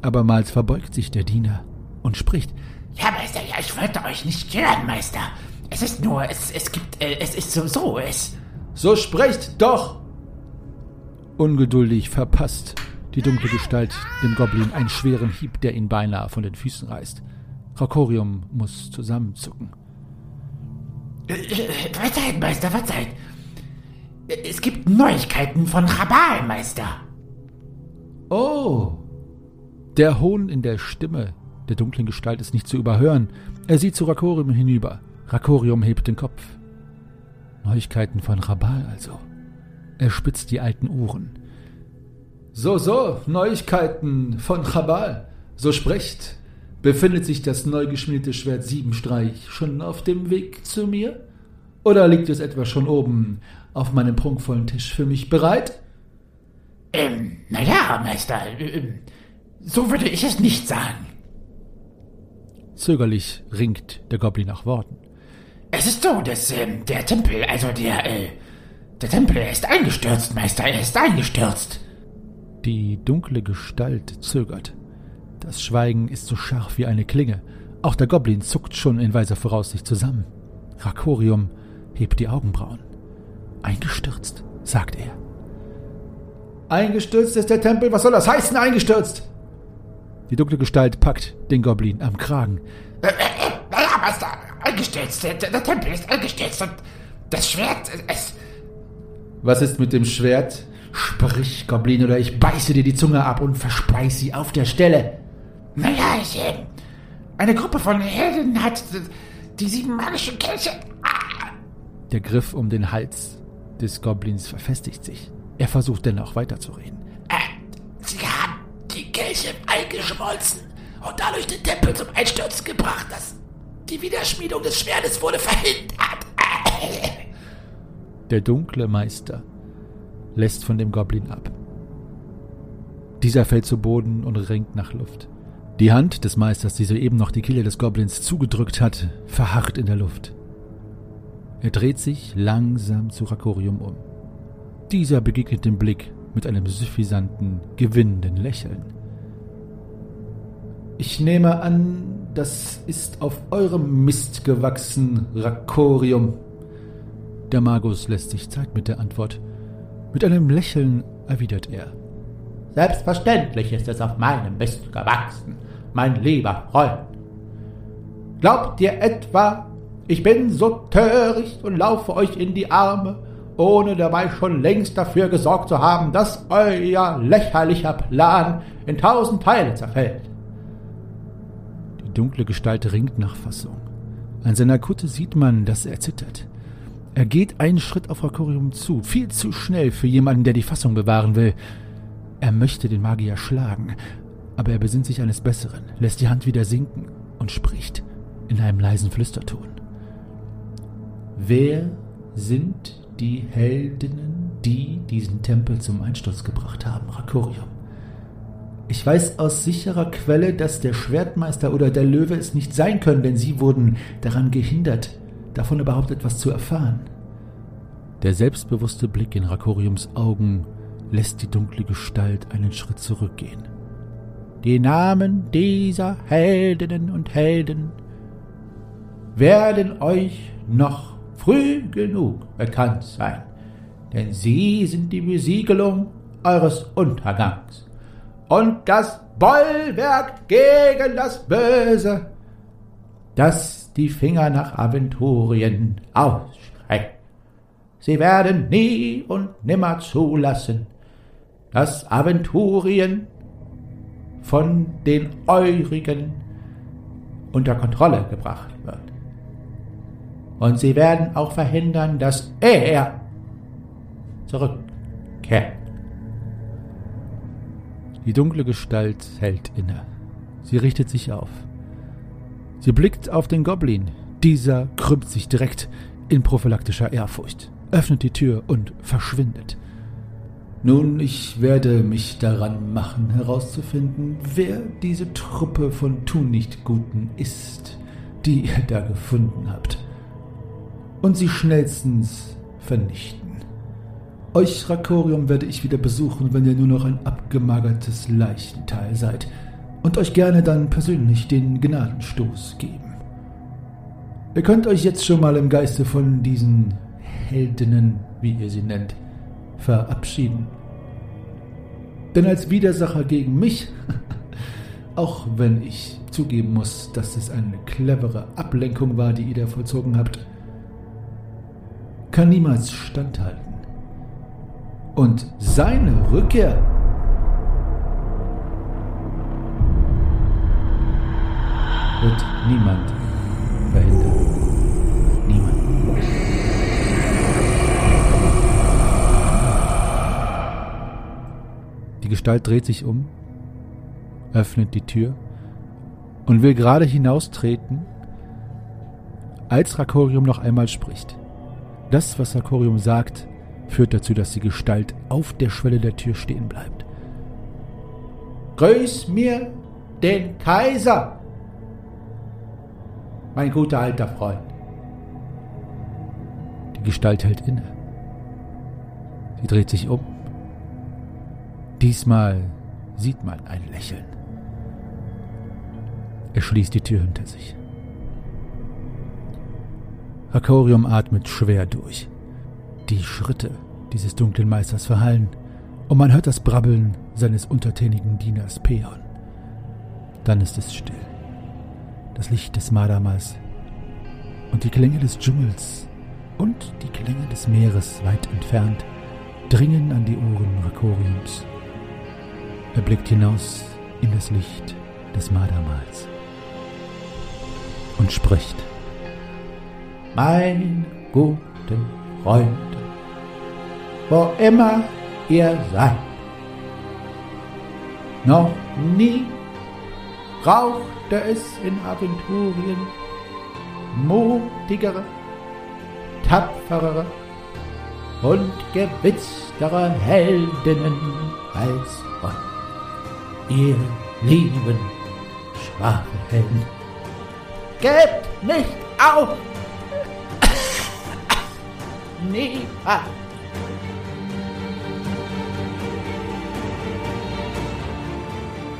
S1: Abermals verbeugt sich der Diener und spricht.
S9: Ja, Meister, ja, ich wollte euch nicht stören, Meister. Es ist nur, es, es gibt, äh, es ist so, so, es.
S1: So sprecht doch! Ungeduldig verpasst die dunkle Gestalt dem Goblin einen schweren Hieb, der ihn beinahe von den Füßen reißt. Rakorium muss zusammenzucken.
S9: Verzeiht, Meister, verzeiht. Es gibt Neuigkeiten von Rabal, Meister.
S1: Oh! Der Hohn in der Stimme der dunklen Gestalt ist nicht zu überhören. Er sieht zu Rakorium hinüber. Rakorium hebt den Kopf. Neuigkeiten von Rabal also. Er spitzt die alten Ohren. So, so, Neuigkeiten von Rabal. So sprecht. Befindet sich das neu geschmiedete Schwert Siebenstreich schon auf dem Weg zu mir? Oder liegt es etwa schon oben auf meinem prunkvollen Tisch für mich bereit?
S9: Ähm, naja, Meister, ähm, so würde ich es nicht sagen.
S1: Zögerlich ringt der Goblin nach Worten.
S9: Es ist so, dass ähm, der Tempel, also der, äh, der Tempel ist eingestürzt, Meister, er ist eingestürzt.
S1: Die dunkle Gestalt zögert. Das Schweigen ist so scharf wie eine Klinge. Auch der Goblin zuckt schon in weiser Voraussicht zusammen. Rakorium hebt die Augenbrauen. Eingestürzt, sagt er. Eingestürzt ist der Tempel? Was soll das heißen, eingestürzt? Die dunkle Gestalt packt den Goblin am Kragen.
S9: Äh, äh, naja, Meister, eingestürzt. Der, der, Tempel ist eingestürzt und das Schwert, es,
S1: Was ist mit dem Schwert? Sprich, Goblin, oder ich beiße dir die Zunge ab und verspeis sie auf der Stelle.
S9: Naja, ich, äh, eine Gruppe von Helden hat äh, die sieben magischen Kelche. Ah,
S1: Der Griff um den Hals des Goblins verfestigt sich. Er versucht dennoch weiterzureden.
S9: äh, sie haben die Kelche eingeschmolzen und dadurch den Tempel zum Einsturz gebracht. Das, die Wiederschmiedung des Schwertes wurde verhindert.
S1: Der dunkle Meister lässt von dem Goblin ab. Dieser fällt zu Boden und ringt nach Luft. Die Hand des Meisters, die soeben noch die Kehle des Goblins zugedrückt hat, verharrt in der Luft. Er dreht sich langsam zu Rakorium um. Dieser begegnet dem Blick mit einem suffisanten, gewinnenden Lächeln. Ich nehme an, das ist auf eurem Mist gewachsen, Rakorium. Der Magus lässt sich Zeit mit der Antwort. Mit einem Lächeln erwidert er.
S9: Selbstverständlich ist es auf meinem Mist gewachsen, mein lieber Freund.
S1: Glaubt ihr etwa, ich bin so töricht und laufe euch in die Arme, ohne dabei schon längst dafür gesorgt zu haben, dass euer lächerlicher Plan in tausend Teile zerfällt? Die dunkle Gestalt ringt nach Fassung. An seiner Kutte sieht man, dass er zittert. Er geht einen Schritt auf Rakorium zu, viel zu schnell für jemanden, der die Fassung bewahren will. Er möchte den Magier schlagen, aber er besinnt sich eines Besseren, lässt die Hand wieder sinken und spricht in einem leisen Flüsterton. Wer sind die Heldinnen, die diesen Tempel zum Einsturz gebracht haben, Rakorium? Ich weiß aus sicherer Quelle, dass der Schwertmeister oder der Löwe es nicht sein können, denn sie wurden daran gehindert, davon überhaupt etwas zu erfahren. Der selbstbewusste Blick in Rakoriums Augen lässt die dunkle Gestalt einen Schritt zurückgehen. Die Namen dieser Heldinnen und Helden werden euch noch früh genug bekannt sein, denn sie sind die Besiegelung eures Untergangs und das Bollwerk gegen das Böse, das die Finger nach Aventurien ausstreckt. Sie werden nie und nimmer zulassen, dass Aventurien von den Eurigen unter Kontrolle gebracht wird. Und sie werden auch verhindern, dass er zurückkehrt. Die dunkle Gestalt hält inne. Sie richtet sich auf. Sie blickt auf den Goblin. Dieser krümmt sich direkt in prophylaktischer Ehrfurcht, öffnet die Tür und verschwindet. Nun, ich werde mich daran machen, herauszufinden, wer diese Truppe von Tunichtguten ist, die ihr da gefunden habt. Und sie schnellstens vernichten. Euch, Rakorium, werde ich wieder besuchen, wenn ihr nur noch ein abgemagertes Leichenteil seid und euch gerne dann persönlich den Gnadenstoß geben. Ihr könnt euch jetzt schon mal im Geiste von diesen Heldinnen, wie ihr sie nennt, verabschieden. Denn als Widersacher gegen mich, auch wenn ich zugeben muss, dass es eine clevere Ablenkung war, die ihr da vollzogen habt, kann niemals standhalten. Und seine Rückkehr wird niemand verhindern. Niemand. Die Gestalt dreht sich um, öffnet die Tür und will gerade hinaustreten, als Rakorium noch einmal spricht. Das, was Rakorium sagt, führt dazu, dass die Gestalt auf der Schwelle der Tür stehen bleibt. Grüß mir den Kaiser, mein guter alter Freund. Die Gestalt hält inne. Sie dreht sich um. Diesmal sieht man ein Lächeln. Er schließt die Tür hinter sich. Hakorium atmet schwer durch. Die Schritte dieses dunklen Meisters verhallen, und man hört das Brabbeln seines untertänigen Dieners Peon. Dann ist es still. Das Licht des Madamas und die Klänge des Dschungels und die Klänge des Meeres weit entfernt dringen an die Ohren Rakoriums. Er blickt hinaus in das Licht des Madamals und spricht. Meine guten Freunde, wo immer ihr seid, noch nie rauchte es in Aventurien mutigere, tapferere und gewitztere Heldinnen als euch. Ihr lieben Schwafelhelden, gebt nicht auf! Niemals!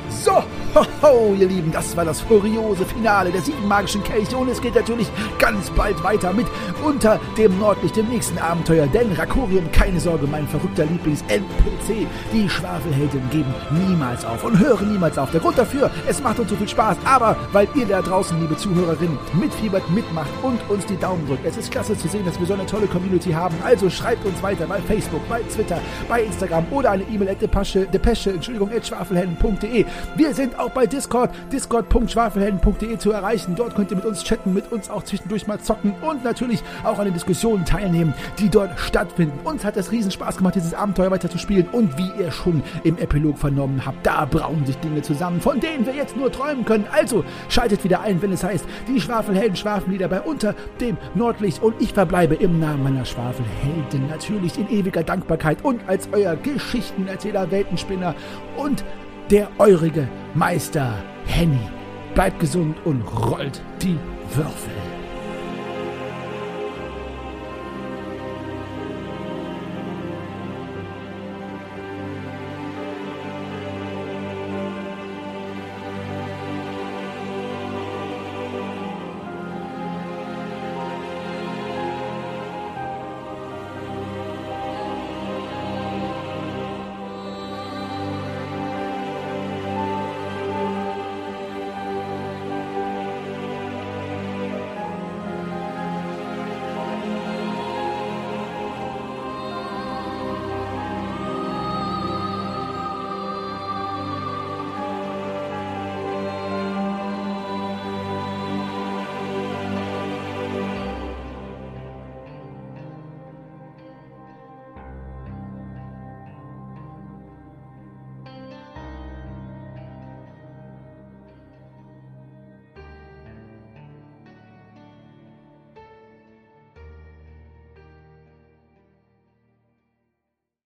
S1: So, hoho, ihr Lieben, das war das furiose Finale der sieben magischen Kelche und es geht natürlich ganz bald weiter mit unter dem Nordlicht, dem nächsten Abenteuer, denn Rakorium, keine Sorge, mein verrückter Lieblings-NPC, die Schwafelhelden geben niemals auf und hören niemals auf. Der Grund dafür, es macht uns so viel Spaß, aber weil ihr da draußen, liebe Zuhörerinnen, mitfiebert, mitmacht und uns die Daumen drückt. Es ist klasse zu sehen, dass wir so eine tolle Community haben, also schreibt uns weiter bei Facebook, bei Twitter, bei Instagram oder eine E-Mail at depesche, depesche, Entschuldigung, at schwafelhelden.de. Wir sind auch bei Discord, discord.schwafelhelden.de zu erreichen. Dort könnt ihr mit uns chatten, mit uns auch zwischendurch mal zocken und natürlich auch an den Diskussionen teilnehmen, die dort stattfinden. Uns hat es riesen Spaß gemacht, dieses Abenteuer weiter zu spielen und wie ihr schon im Epilog vernommen habt, da brauen sich Dinge zusammen, von denen wir jetzt nur träumen können. Also schaltet wieder ein, wenn es heißt, die Schwafelhelden schlafen wieder bei unter dem Nordlicht und ich verbleibe im Namen meiner Schwafelhelden natürlich in ewiger Dankbarkeit und als euer Geschichtenerzähler, Weltenspinner und der eurige Meister Henny. Bleibt gesund und rollt die Würfel.